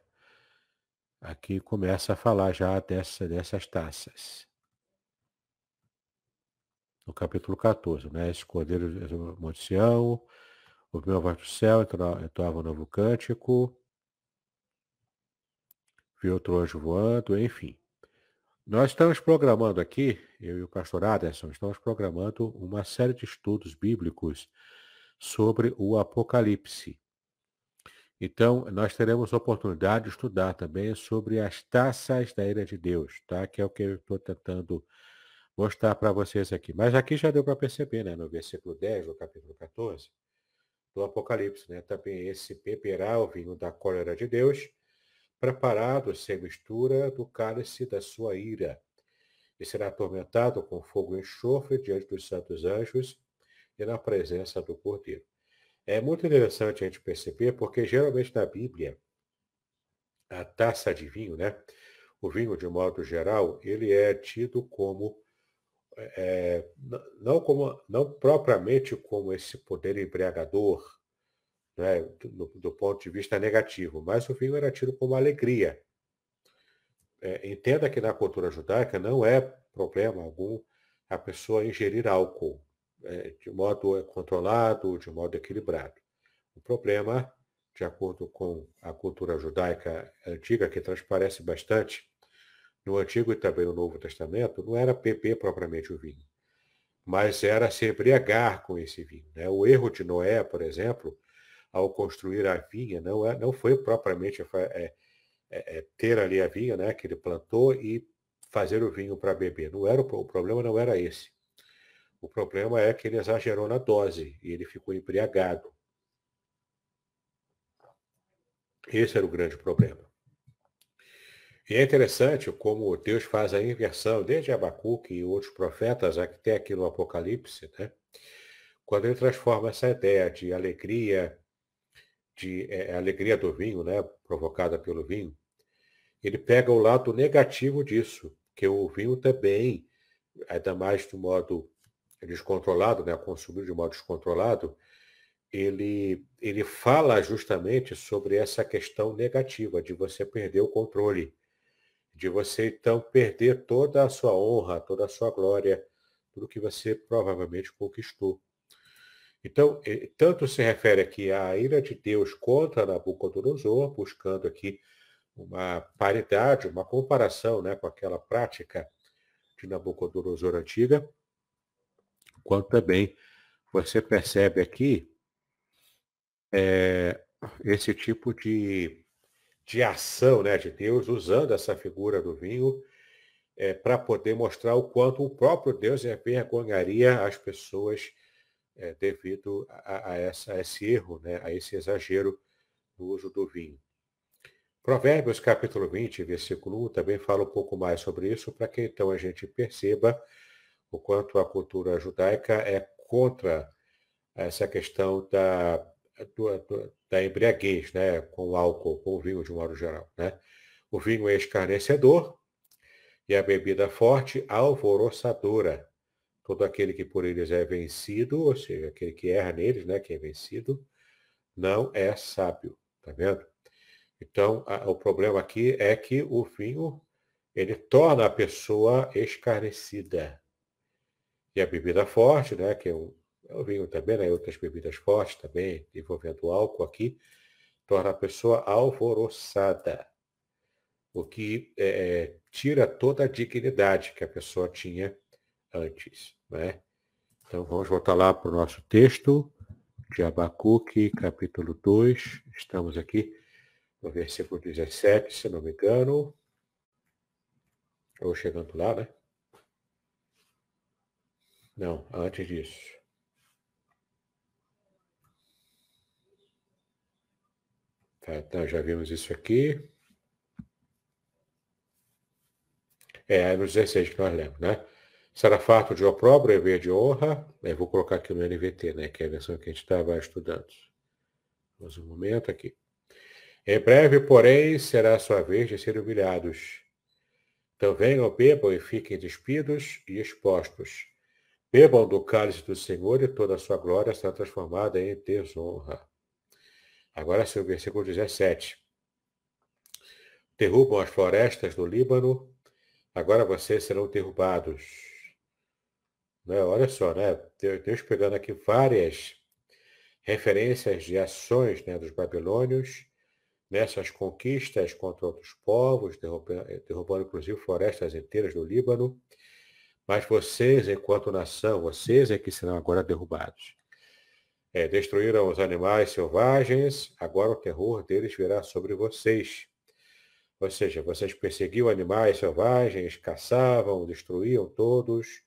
Aqui começa a falar já dessa, dessas taças. No capítulo 14, né? Esse cordeiro do Monte Sião, o meu voz do céu, entoava um novo cântico, viu outro anjo voando, enfim. Nós estamos programando aqui, eu e o pastor Aderson, estamos programando uma série de estudos bíblicos sobre o Apocalipse. Então, nós teremos oportunidade de estudar também sobre as taças da ira de Deus, tá? Que é o que eu estou tentando mostrar para vocês aqui. Mas aqui já deu para perceber, né? No versículo 10, do capítulo 14, do Apocalipse, né? Também esse beberá o vinho da cólera de Deus, preparado sem mistura do cálice da sua ira, e será atormentado com fogo e enxofre diante dos santos anjos e na presença do Cordeiro. É muito interessante a gente perceber, porque geralmente na Bíblia, a taça de vinho, né? O vinho, de modo geral, ele é tido como é, não como não propriamente como esse poder embriagador, né, do, do, ponto de vista negativo, mas o vinho era tido como alegria. É, entenda que na cultura judaica não é problema algum a pessoa ingerir álcool é, de modo controlado, de modo equilibrado. O problema, de acordo com a cultura judaica antiga, que transparece bastante no Antigo e também no Novo Testamento, não era beber propriamente o vinho, mas era se embriagar com esse vinho. Né? O erro de Noé, por exemplo, ao construir a vinha, não, é, não foi propriamente é, é, é, ter ali a vinha né, que ele plantou e fazer o vinho para beber. Não era, o problema não era esse. O problema é que ele exagerou na dose e ele ficou embriagado. Esse era o grande problema. E é interessante como Deus faz a inversão, desde Abacuque e outros profetas, até aqui no Apocalipse, né? quando ele transforma essa ideia de alegria, de é, alegria do vinho, né? provocada pelo vinho, ele pega o lado negativo disso, que o vinho também, ainda mais do modo descontrolado, né, consumido de modo descontrolado, ele, ele fala justamente sobre essa questão negativa de você perder o controle, de você então perder toda a sua honra, toda a sua glória, tudo que você provavelmente conquistou. Então, tanto se refere aqui à ira de Deus contra Nabucodonosor, buscando aqui uma paridade, uma comparação né, com aquela prática de Nabucodonosor antiga, quanto também você percebe aqui é, esse tipo de, de ação né, de Deus usando essa figura do vinho é, para poder mostrar o quanto o próprio Deus envergonharia as pessoas é, devido a, a, essa, a esse erro, né, a esse exagero no uso do vinho. Provérbios capítulo 20, versículo 1, também fala um pouco mais sobre isso, para que então a gente perceba o quanto a cultura judaica é contra essa questão da, do, da embriaguez, né, com álcool, com vinho de um modo geral. Né? O vinho é escarnecedor e a bebida forte alvoroçadora. Todo aquele que por eles é vencido, ou seja, aquele que erra neles, né, que é vencido, não é sábio. Tá vendo? Então, a, o problema aqui é que o vinho ele torna a pessoa escarnecida. E a bebida forte, né, que é é o vinho também, né, outras bebidas fortes também, envolvendo álcool aqui, torna a pessoa alvoroçada, o que é, é, tira toda a dignidade que a pessoa tinha antes. Né? Então vamos voltar lá para o nosso texto de Abacuque, capítulo 2. Estamos aqui no versículo 17, se não me engano. Ou chegando lá, né? Não, antes disso. Tá, então já vimos isso aqui. É, no 16 que nós lemos, né? Será farto de opróbrio e ver de honra. Eu vou colocar aqui no NVT, né? Que é a versão que a gente estava estudando. Vamos um momento aqui. Em breve, porém, será a sua vez de serem humilhados. Então venham, bebam e fiquem despidos e expostos. Bebam do cálice do Senhor e toda a sua glória será transformada em desonra. Agora o versículo 17. Derrubam as florestas do Líbano, agora vocês serão derrubados. Né? Olha só, né? Deus pegando aqui várias referências de ações né, dos babilônios nessas conquistas contra outros povos, derrubando, derrubando inclusive florestas inteiras do Líbano. Mas vocês, enquanto nação, vocês é que serão agora derrubados. É, destruíram os animais selvagens, agora o terror deles virá sobre vocês. Ou seja, vocês perseguiam animais selvagens, caçavam, destruíam todos,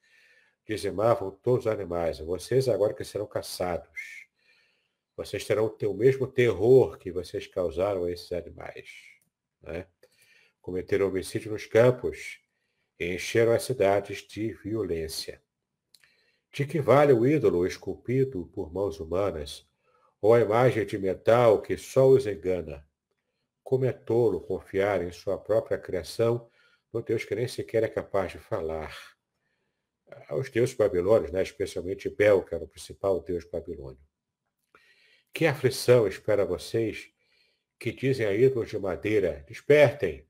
dizimavam todos os animais. Vocês agora que serão caçados. Vocês terão o mesmo terror que vocês causaram a esses animais. Né? Cometeram homicídio nos campos, encheram as cidades de violência. De que vale o ídolo esculpido por mãos humanas, ou a imagem de metal que só os engana? Como é tolo confiar em sua própria criação no Deus que nem sequer é capaz de falar. Aos deuses babilônios, né, especialmente Bel, que era o principal deus babilônio. Que aflição espera vocês que dizem a ídolos de madeira, despertem,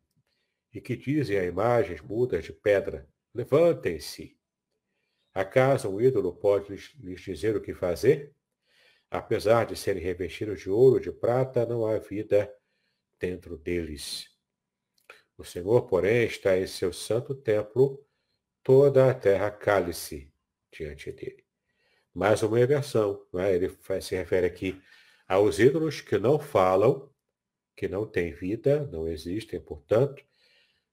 e que dizem a imagens mudas de pedra, levantem-se. Acaso um ídolo pode lhes, dizer o que fazer? Apesar de serem revestidos de ouro de prata, não há vida dentro deles. O Senhor, porém, está em seu santo templo, toda a terra cale-se diante dele. Mais uma inversão, é? ele se refere aqui aos ídolos que não falam, que não têm vida, não existem, portanto,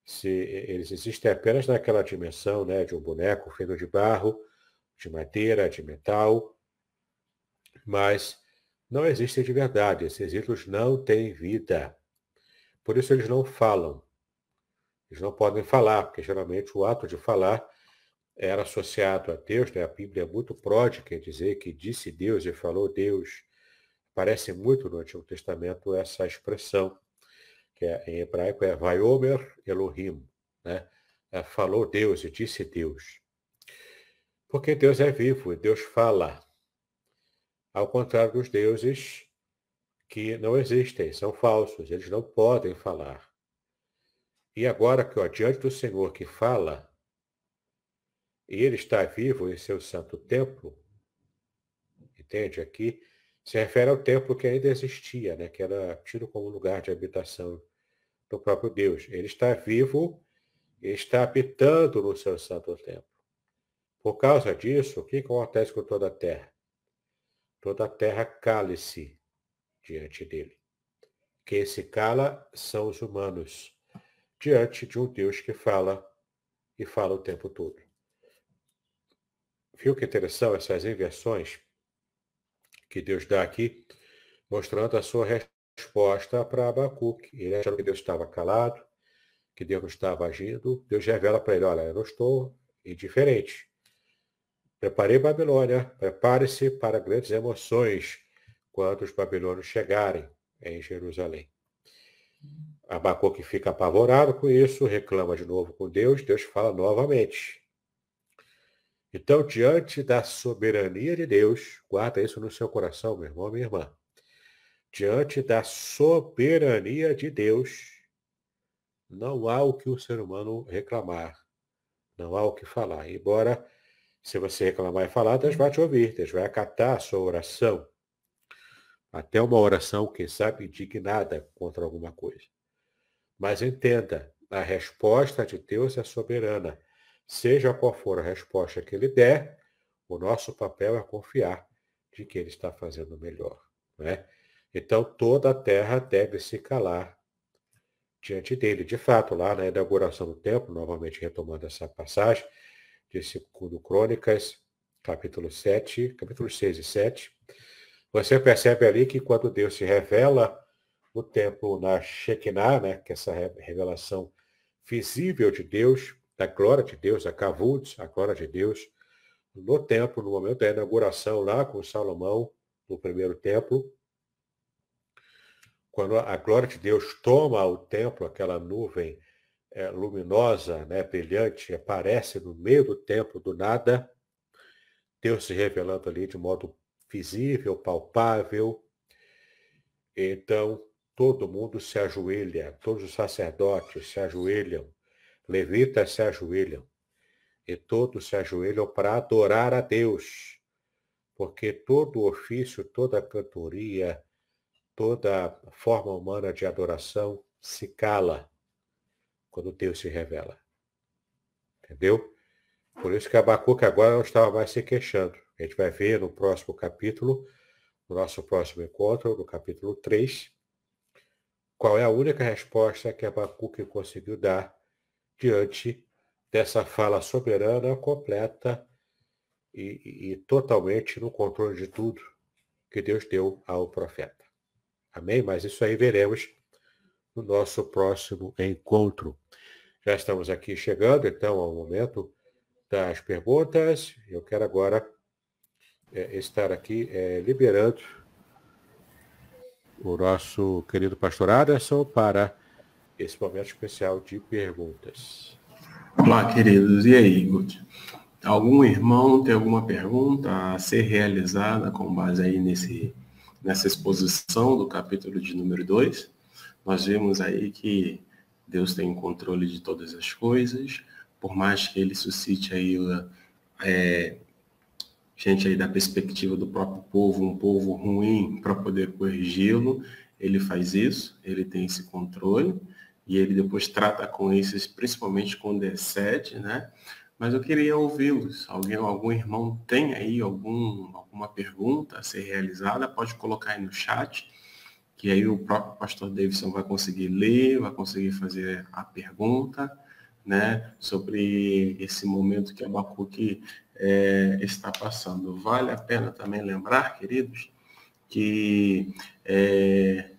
se eles existem apenas naquela dimensão né, de um boneco feito de barro, de madeira, de metal, mas não existem de verdade. Esses ídolos não têm vida. Por isso eles não falam. Eles não podem falar, porque geralmente o ato de falar era associado a Deus. Né? A Bíblia é muito pródica em dizer que disse Deus e falou Deus. Parece muito no Antigo Testamento essa expressão que é, em hebraico é Vaiomer Elohim, né? É, falou Deus disse Deus. Porque Deus é vivo e Deus fala. Ao contrário dos deuses que não existem, são falsos, eles não podem falar. E agora que ó, diante do Senhor que fala, e ele está vivo em seu santo templo, entende? Aqui se refere ao templo que ainda existia, né? que era tido como lugar de habitação do próprio Deus. Ele está vivo e está habitando no seu santo templo. Por causa disso, o que acontece com toda a terra? Toda a terra cale-se diante dele. Quem se cala são os humanos, diante de um Deus que fala e fala o tempo todo. Viu que interessante essas inversões? que Deus dá aqui, mostrando a sua resposta para Abacuque. Ele achou que Deus estava calado, que Deus não estava agindo. Deus revela para ele, olha, eu não estou indiferente. Preparei Babilônia, prepare-se para grandes emoções quando os babilônios chegarem em Jerusalém. Abacuque fica apavorado com isso, reclama de novo com Deus, Deus fala novamente. Então, diante da soberania de Deus, guarda isso no seu coração, meu irmão, minha irmã. Diante da soberania de Deus, não há o que o ser humano reclamar, não há o que falar. Embora, se você reclamar e falar, Deus vai te ouvir, Deus vai acatar a sua oração. Até uma oração, quem sabe, indignada contra alguma coisa. Mas entenda, a resposta de Deus é soberana. Seja qual for a resposta que ele der, o nosso papel é confiar de que ele está fazendo melhor. Né? Então, toda a terra deve se calar diante dele. De fato, lá na inauguração do templo, novamente retomando essa passagem, de 2 Crônicas, capítulo 7, capítulo 6 e 7, você percebe ali que quando Deus se revela no templo na Shekinah, né, que é essa revelação visível de Deus, da glória de Deus, a Kavutz, a glória de Deus, no templo, no momento da inauguração lá com Salomão, no primeiro templo, quando a glória de Deus toma o templo, aquela nuvem é, luminosa, né, brilhante, aparece no meio do templo do nada, Deus se revelando ali de modo visível, palpável. Então, todo mundo se ajoelha, todos os sacerdotes se ajoelham, levitas se ajoelham, e todos se ajoelham para adorar a Deus, porque todo ofício, toda cantoria, toda forma humana de adoração se cala quando Deus se revela. Entendeu? Por isso que Abacuque agora não estava mais se queixando. A gente vai ver no próximo capítulo, no nosso próximo encontro, no capítulo 3, qual é a única resposta que Abacuque conseguiu dar diante dessa fala soberana, completa e, e, e totalmente no controle de tudo que Deus deu ao profeta. Amém? Mas isso aí veremos no nosso próximo encontro. Já estamos aqui chegando, então, ao momento das perguntas. Eu quero agora é, estar aqui é, liberando o nosso querido pastor Aderson para esse momento especial de perguntas. Olá, queridos. E aí, Guti? Algum irmão tem alguma pergunta a ser realizada com base aí nesse, nessa exposição do capítulo de número 2? Nós vimos aí que Deus tem controle de todas as coisas, por mais que ele suscite aí é, gente aí da perspectiva do próprio povo, um povo ruim, para poder corrigi-lo, ele faz isso, ele tem esse controle, e ele depois trata com esses, principalmente com D7, né? Mas eu queria ouvi-los. Alguém, algum irmão tem aí algum, alguma pergunta a ser realizada? Pode colocar aí no chat, que aí o próprio pastor Davidson vai conseguir ler, vai conseguir fazer a pergunta né, sobre esse momento que Abacuque é, está passando. Vale a pena também lembrar, queridos, que é,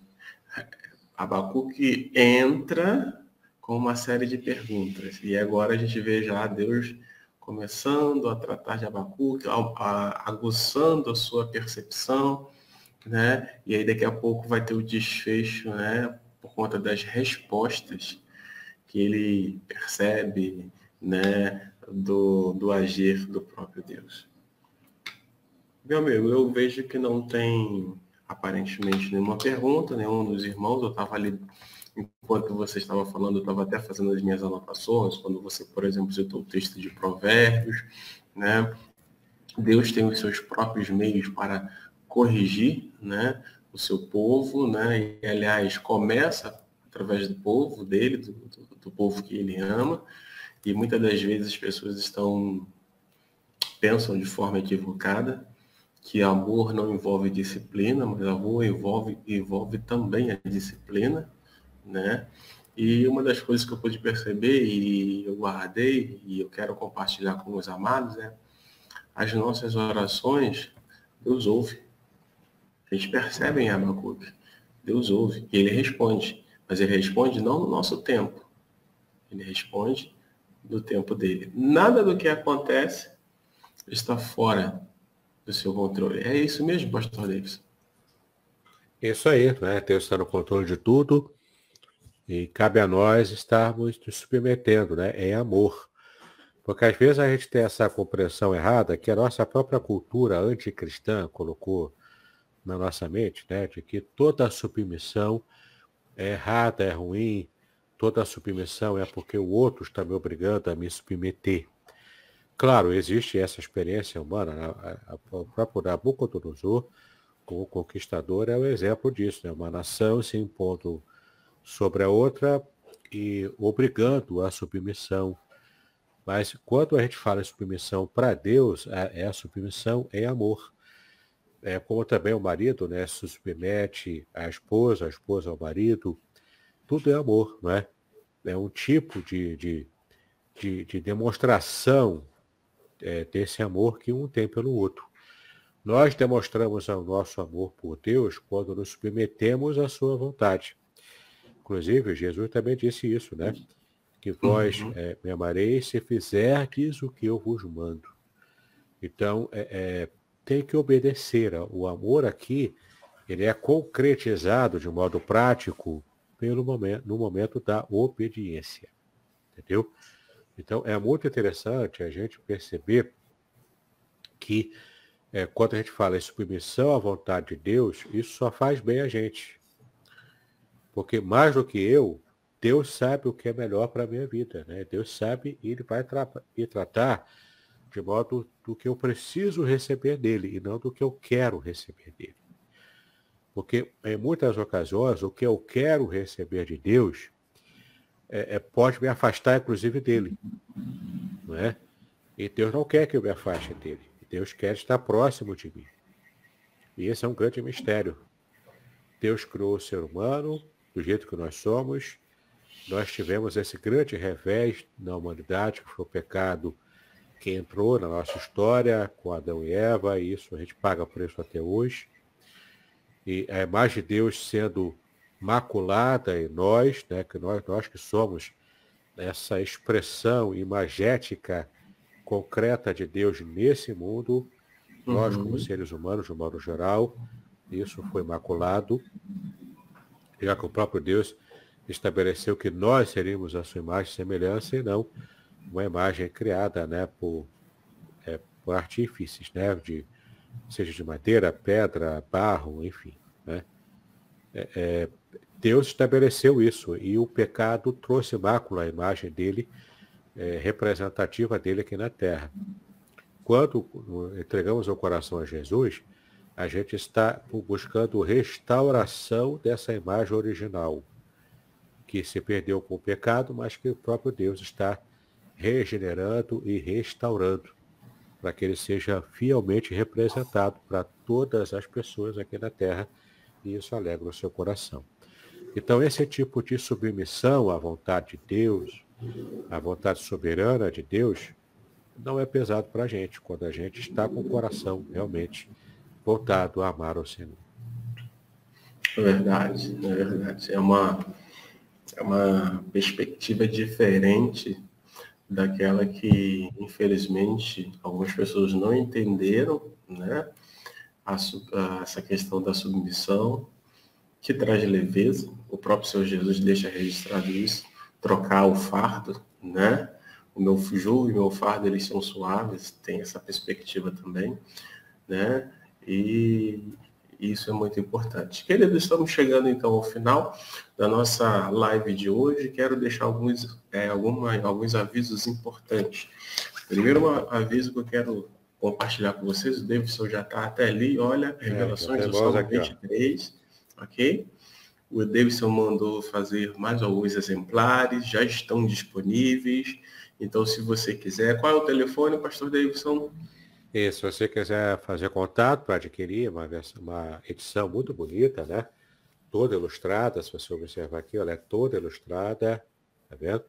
Abacuque entra com uma série de perguntas. E agora a gente vê já Deus começando a tratar de Abacuque, aguçando a sua percepção, né? E aí daqui a pouco vai ter o desfecho, né? Por conta das respostas que ele percebe né, do, do agir do próprio Deus. Meu amigo, eu vejo que não tem aparentemente nenhuma pergunta, nenhum dos irmãos. Eu estava ali, enquanto você estava falando, eu estava até fazendo as minhas anotações, quando você, por exemplo, citou o texto de Provérbios, né? Deus tem os seus próprios meios para corrigir, né, o seu povo, né? E aliás, começa através do povo dele, do, do, do povo que ele ama, e muitas das vezes as pessoas estão pensam de forma equivocada que amor não envolve disciplina, mas amor envolve envolve também a disciplina, né? E uma das coisas que eu pude perceber e eu guardei e eu quero compartilhar com os amados é as nossas orações, Deus ouve. A gente percebe em Abacuque, Deus ouve e ele responde. Mas ele responde não no nosso tempo. Ele responde do tempo dele. Nada do que acontece está fora do seu controle. É isso mesmo, pastor Davis? Isso aí, né? Deus está no controle de tudo e cabe a nós estarmos nos submetendo, né? Em amor. Porque às vezes a gente tem essa compreensão errada que a nossa própria cultura anticristã colocou na nossa mente, né? De que toda submissão é errada, é ruim, toda submissão é porque o outro está me obrigando a me submeter. Claro, existe essa experiência humana. Né? O próprio Nabucodonosor, como conquistador, é um exemplo disso. Né? Uma nação se impondo sobre a outra e obrigando a submissão. Mas quando a gente fala em submissão para Deus, é, a submissão em amor. É como também o marido né, se submete à esposa, a esposa ao marido. Tudo é amor, não é? É um tipo de, de, de, de demonstração é, desse amor que um tem pelo outro. Nós demonstramos o nosso amor por Deus quando nos submetemos à sua vontade. Inclusive, Jesus também disse isso, né? que vós uhum. é, me amareis se fizerdes o que eu vos mando. Então, é, é, tem que obedecer. O amor aqui, ele é concretizado de modo prático pelo momento, no momento da obediência. Entendeu? Então, é muito interessante a gente perceber que é, quando a gente fala em submissão à vontade de Deus, isso só faz bem a gente. Porque mais do que eu, Deus sabe o que é melhor para a minha vida. Né? Deus sabe e Ele vai tra e tratar de modo do que eu preciso receber dele e não do que eu quero receber dele. Porque em muitas ocasiões o que eu quero receber de Deus é, é, pode me afastar inclusive dele. Não é? E Deus não quer que eu me afaste dele. Deus quer estar próximo de mim. E esse é um grande mistério. Deus criou o ser humano do jeito que nós somos. Nós tivemos esse grande revés na humanidade, que foi o pecado que entrou na nossa história com Adão e Eva, e isso a gente paga preço até hoje. E a imagem de Deus sendo maculada em nós, né, que nós, nós que somos essa expressão imagética concreta de Deus nesse mundo, uhum. nós como seres humanos, de um modo geral, isso foi maculado, já que o próprio Deus estabeleceu que nós seríamos a sua imagem e semelhança e não uma imagem criada né, por, é, por artífices, né, de, seja de madeira, pedra, barro, enfim. Né? É, é, Deus estabeleceu isso e o pecado trouxe mácula à imagem dele é, representativa dele aqui na Terra. Quando entregamos o coração a Jesus, a gente está buscando restauração dessa imagem original, que se perdeu com o pecado, mas que o próprio Deus está regenerando e restaurando, para que ele seja fielmente representado para todas as pessoas aqui na Terra, e isso alegra o seu coração. Então, esse tipo de submissão à vontade de Deus, a vontade soberana de Deus não é pesado para a gente, quando a gente está com o coração realmente voltado a amar o Senhor. É verdade, é verdade. É uma, é uma perspectiva diferente daquela que, infelizmente, algumas pessoas não entenderam, né? A, a, essa questão da submissão, que traz leveza. O próprio Senhor Jesus deixa registrado isso trocar o fardo, né? O meu jugo e o meu fardo, eles são suaves, tem essa perspectiva também, né? E isso é muito importante. Queridos, estamos chegando então ao final da nossa live de hoje. Quero deixar alguns, é, alguma, alguns avisos importantes. Primeiro um aviso que eu quero compartilhar com vocês, o Davidson já está até ali, olha, é, revelações é, do Salmo 23, ok? O Davidson mandou fazer mais alguns exemplares, já estão disponíveis. Então, se você quiser, qual é o telefone, pastor Davidson? E se você quiser fazer contato para adquirir uma, uma edição muito bonita, né? Toda ilustrada, se você observar aqui, ela é toda ilustrada, tá vendo?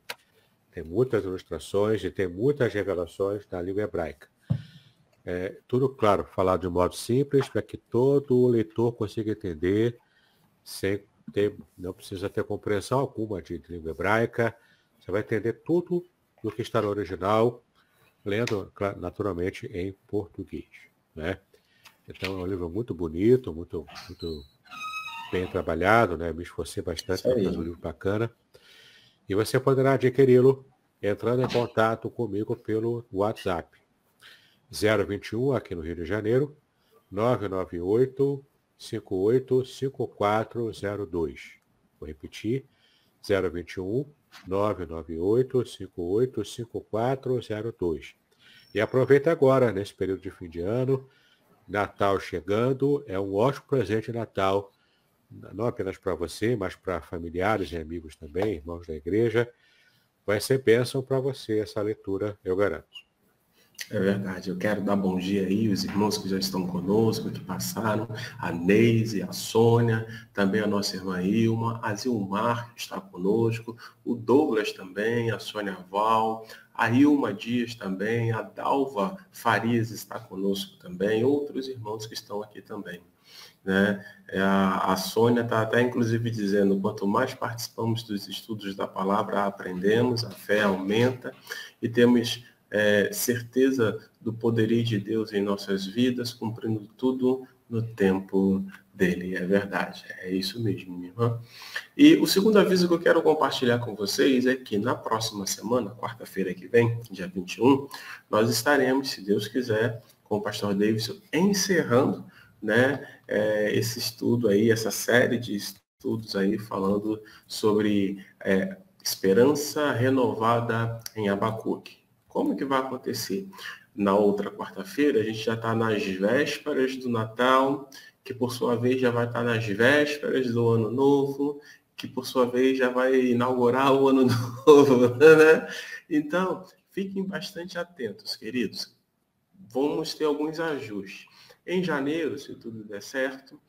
Tem muitas ilustrações e tem muitas revelações na língua hebraica. É, tudo, claro, falado de modo simples, para que todo leitor consiga entender sem ter, não precisa ter compreensão alguma de língua hebraica. Você vai entender tudo do que está no original, lendo naturalmente em português. Né? Então é um livro muito bonito, muito, muito bem trabalhado, né? Me esforcei bastante para fazer um livro bacana. E você poderá adquiri-lo entrando em contato comigo pelo WhatsApp. 021 aqui no Rio de Janeiro, 998 585402. Vou repetir, 021 998 585402. E aproveita agora, nesse período de fim de ano, Natal chegando, é um ótimo presente Natal, não apenas para você, mas para familiares e amigos também, irmãos da igreja. Vai ser bênção para você essa leitura, eu garanto. É verdade. Eu quero dar bom dia aí, os irmãos que já estão conosco, que passaram, a Neise, a Sônia, também a nossa irmã Ilma, a Zilmar, que está conosco, o Douglas também, a Sônia Val, a Ilma Dias também, a Dalva Farias está conosco também, outros irmãos que estão aqui também. Né? É, a, a Sônia está até inclusive dizendo, quanto mais participamos dos estudos da palavra, aprendemos, a fé aumenta e temos é, certeza do poderio de Deus em nossas vidas, cumprindo tudo no tempo dele. É verdade, é isso mesmo, minha irmã. E o segundo aviso que eu quero compartilhar com vocês é que na próxima semana, quarta-feira que vem, dia 21, nós estaremos, se Deus quiser, com o pastor Davidson, encerrando né, é, esse estudo aí, essa série de estudos aí falando sobre é, esperança renovada em Abacuque. Como que vai acontecer? Na outra quarta-feira, a gente já está nas vésperas do Natal, que por sua vez já vai estar tá nas vésperas do Ano Novo, que por sua vez já vai inaugurar o Ano Novo, né? Então, fiquem bastante atentos, queridos. Vamos ter alguns ajustes. Em janeiro, se tudo der certo,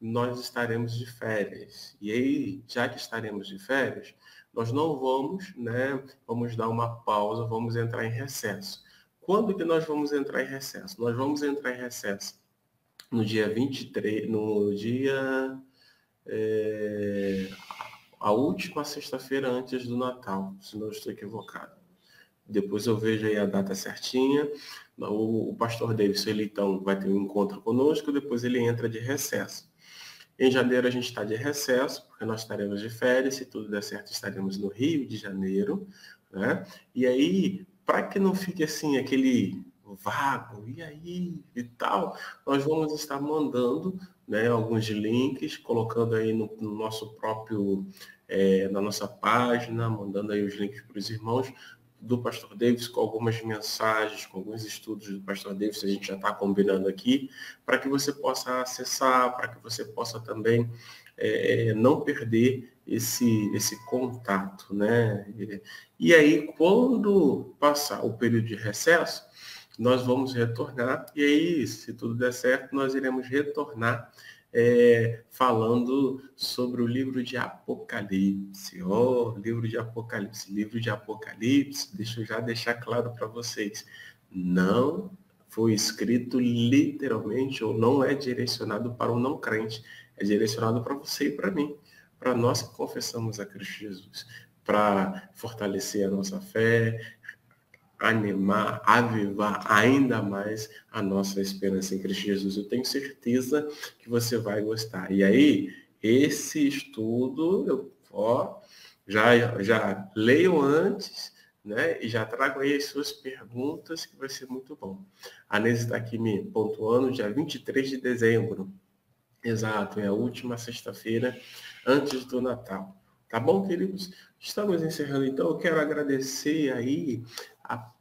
nós estaremos de férias. E aí, já que estaremos de férias, nós não vamos, né, vamos dar uma pausa, vamos entrar em recesso. Quando que nós vamos entrar em recesso? Nós vamos entrar em recesso no dia 23, no dia é, a última sexta-feira antes do Natal, se não estou equivocado. Depois eu vejo aí a data certinha. O, o pastor Davis, ele então vai ter um encontro conosco, depois ele entra de recesso. Em janeiro a gente está de recesso, porque nós estaremos de férias, se tudo der certo, estaremos no Rio de Janeiro. Né? E aí, para que não fique assim aquele vago, e aí e tal, nós vamos estar mandando né, alguns links, colocando aí no, no nosso próprio, é, na nossa página, mandando aí os links para os irmãos, do Pastor Davis com algumas mensagens, com alguns estudos do Pastor Davis, a gente já está combinando aqui, para que você possa acessar, para que você possa também é, não perder esse, esse contato, né? E, aí, quando passar o período de recesso, nós vamos retornar, e aí, se tudo der certo, nós iremos retornar é, falando sobre o livro de Apocalipse. Oh, livro de Apocalipse, livro de Apocalipse, deixa eu já deixar claro para vocês. Não foi escrito literalmente ou não é direcionado para o não crente. É direcionado para você e para mim, para nós que confessamos a Cristo Jesus, para fortalecer a nossa fé, animar, avivar ainda mais a nossa esperança em Cristo Jesus. Eu tenho certeza que você vai gostar. E aí, esse estudo, eu ó, já, já leio antes, né? E já trago aí as suas perguntas, que vai ser muito bom. A Nese está aqui me pontuando, dia 23 de dezembro. Exato, é a última sexta-feira antes do Natal. Tá bom, queridos? Estamos encerrando, então. Eu quero agradecer aí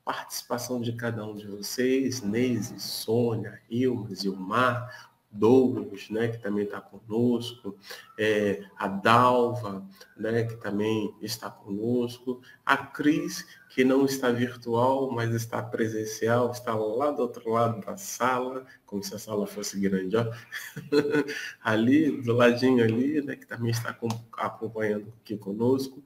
participação de cada um de vocês, Neise, Sônia, Ilmas, Ilmar, Douglas, né, que também está conosco, é, a Dalva, né, que também está conosco, a Cris, que não está virtual, mas está presencial, está lá do outro lado da sala, como se a sala fosse grande, ó. ali, do ladinho ali, né, que também está acompanhando aqui conosco.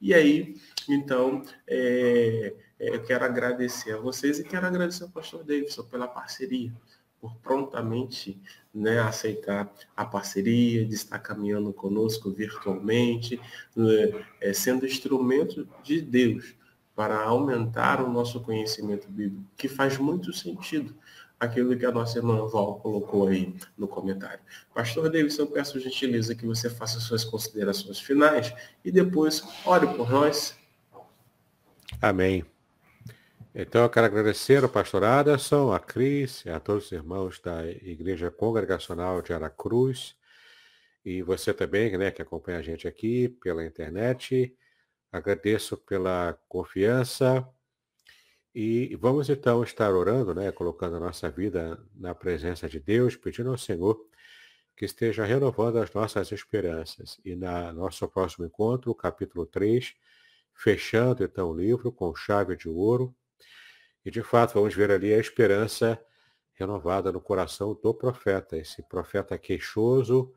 E aí, então, é, eu quero agradecer a vocês e quero agradecer ao pastor Davidson pela parceria, por prontamente né, aceitar a parceria, de estar caminhando conosco virtualmente, né, é, sendo instrumento de Deus para aumentar o nosso conhecimento bíblico, que faz muito sentido aquilo que a nossa irmã Val colocou aí no comentário. Pastor Davidson, peço gentileza que você faça suas considerações finais e depois ore por nós. Amém. Então, eu quero agradecer ao pastor Aderson, a Cris, a todos os irmãos da Igreja Congregacional de Aracruz, e você também, né, que acompanha a gente aqui pela internet. Agradeço pela confiança e vamos então estar orando, né, colocando a nossa vida na presença de Deus, pedindo ao Senhor que esteja renovando as nossas esperanças. E na nosso próximo encontro, capítulo 3, fechando então o livro com chave de ouro, e de fato, vamos ver ali a esperança renovada no coração do profeta, esse profeta queixoso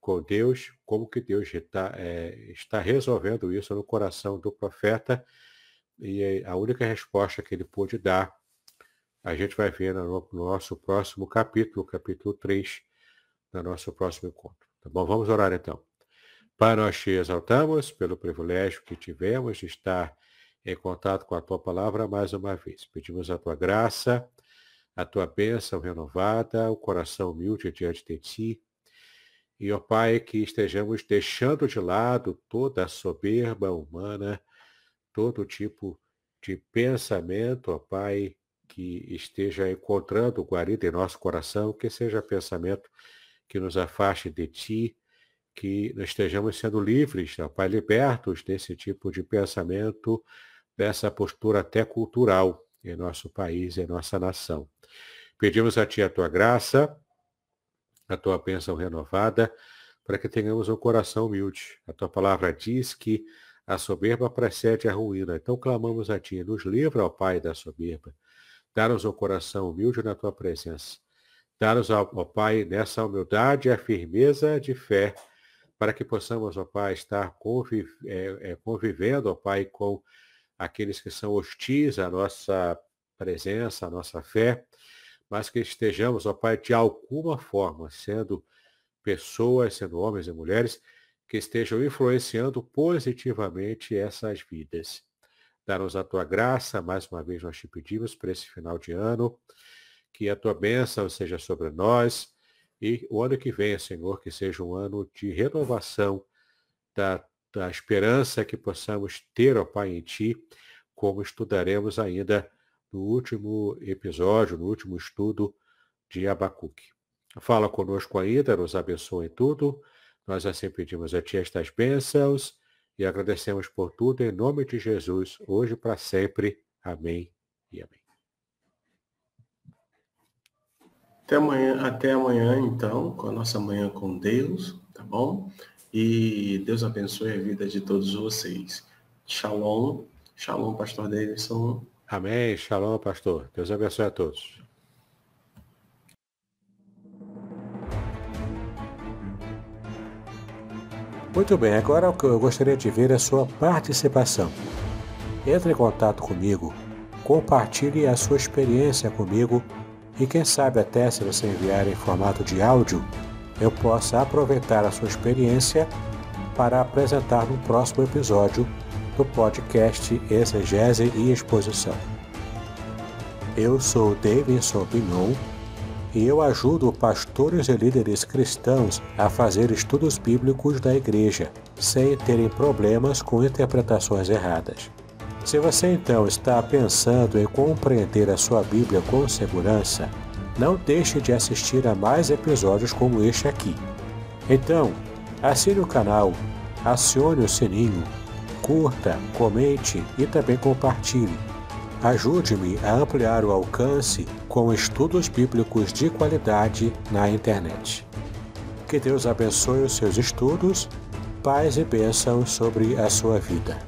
com Deus, como que Deus está, é, está resolvendo isso no coração do profeta, e a única resposta que ele pôde dar, a gente vai ver no nosso próximo capítulo, capítulo 3, no nosso próximo encontro. Tá bom? Vamos orar então. Pai, nós te exaltamos pelo privilégio que tivemos de estar em contato com a tua palavra mais uma vez. Pedimos a tua graça, a tua bênção renovada, o coração humilde diante de ti. E, ó Pai, que estejamos deixando de lado toda a soberba humana, todo tipo de pensamento, ó Pai, que esteja encontrando guarida em nosso coração, que seja pensamento que nos afaste de Ti, que nós estejamos sendo livres, ó Pai, libertos desse tipo de pensamento, dessa postura até cultural em nosso país, em nossa nação. Pedimos a Ti a Tua graça, a Tua bênção renovada, para que tenhamos um coração humilde. A Tua palavra diz que a soberba precede a ruína. Então clamamos a Ti, nos livra, ó Pai, da soberba. Dá-nos um coração humilde na Tua presença. Dá-nos, ó Pai, nessa humildade a firmeza de fé, para que possamos, ó Pai, estar conviv é, é, convivendo, ó Pai, com aqueles que são hostis à nossa presença, à nossa fé, mas que estejamos, ó Pai, de alguma forma, sendo pessoas, sendo homens e mulheres, que estejam influenciando positivamente essas vidas. Dá-nos a tua graça, mais uma vez nós te pedimos para esse final de ano, que a tua bênção seja sobre nós e o ano que vem, Senhor, que seja um ano de renovação da, da esperança que possamos ter, ó Pai, em Ti, como estudaremos ainda no último episódio, no último estudo de Abacuque. Fala conosco ainda, nos abençoe em tudo nós assim pedimos a Ti estas bênçãos e agradecemos por tudo em nome de Jesus, hoje para sempre. Amém e amém. Até amanhã, até amanhã, então, com a nossa manhã com Deus, tá bom? E Deus abençoe a vida de todos vocês. Shalom, shalom, pastor Davidson. Amém, shalom, pastor. Deus abençoe a todos. Muito bem, agora o que eu gostaria de ver é a sua participação. Entre em contato comigo, compartilhe a sua experiência comigo e quem sabe até se você enviar em formato de áudio, eu possa aproveitar a sua experiência para apresentar no próximo episódio do podcast Exegese e Exposição. Eu sou Davidson Pignon e eu ajudo pastores e líderes cristãos a fazer estudos bíblicos da igreja, sem terem problemas com interpretações erradas. Se você então está pensando em compreender a sua Bíblia com segurança, não deixe de assistir a mais episódios como este aqui. Então, assine o canal, acione o sininho, curta, comente e também compartilhe Ajude-me a ampliar o alcance com estudos bíblicos de qualidade na internet. Que Deus abençoe os seus estudos, paz e bênçãos sobre a sua vida.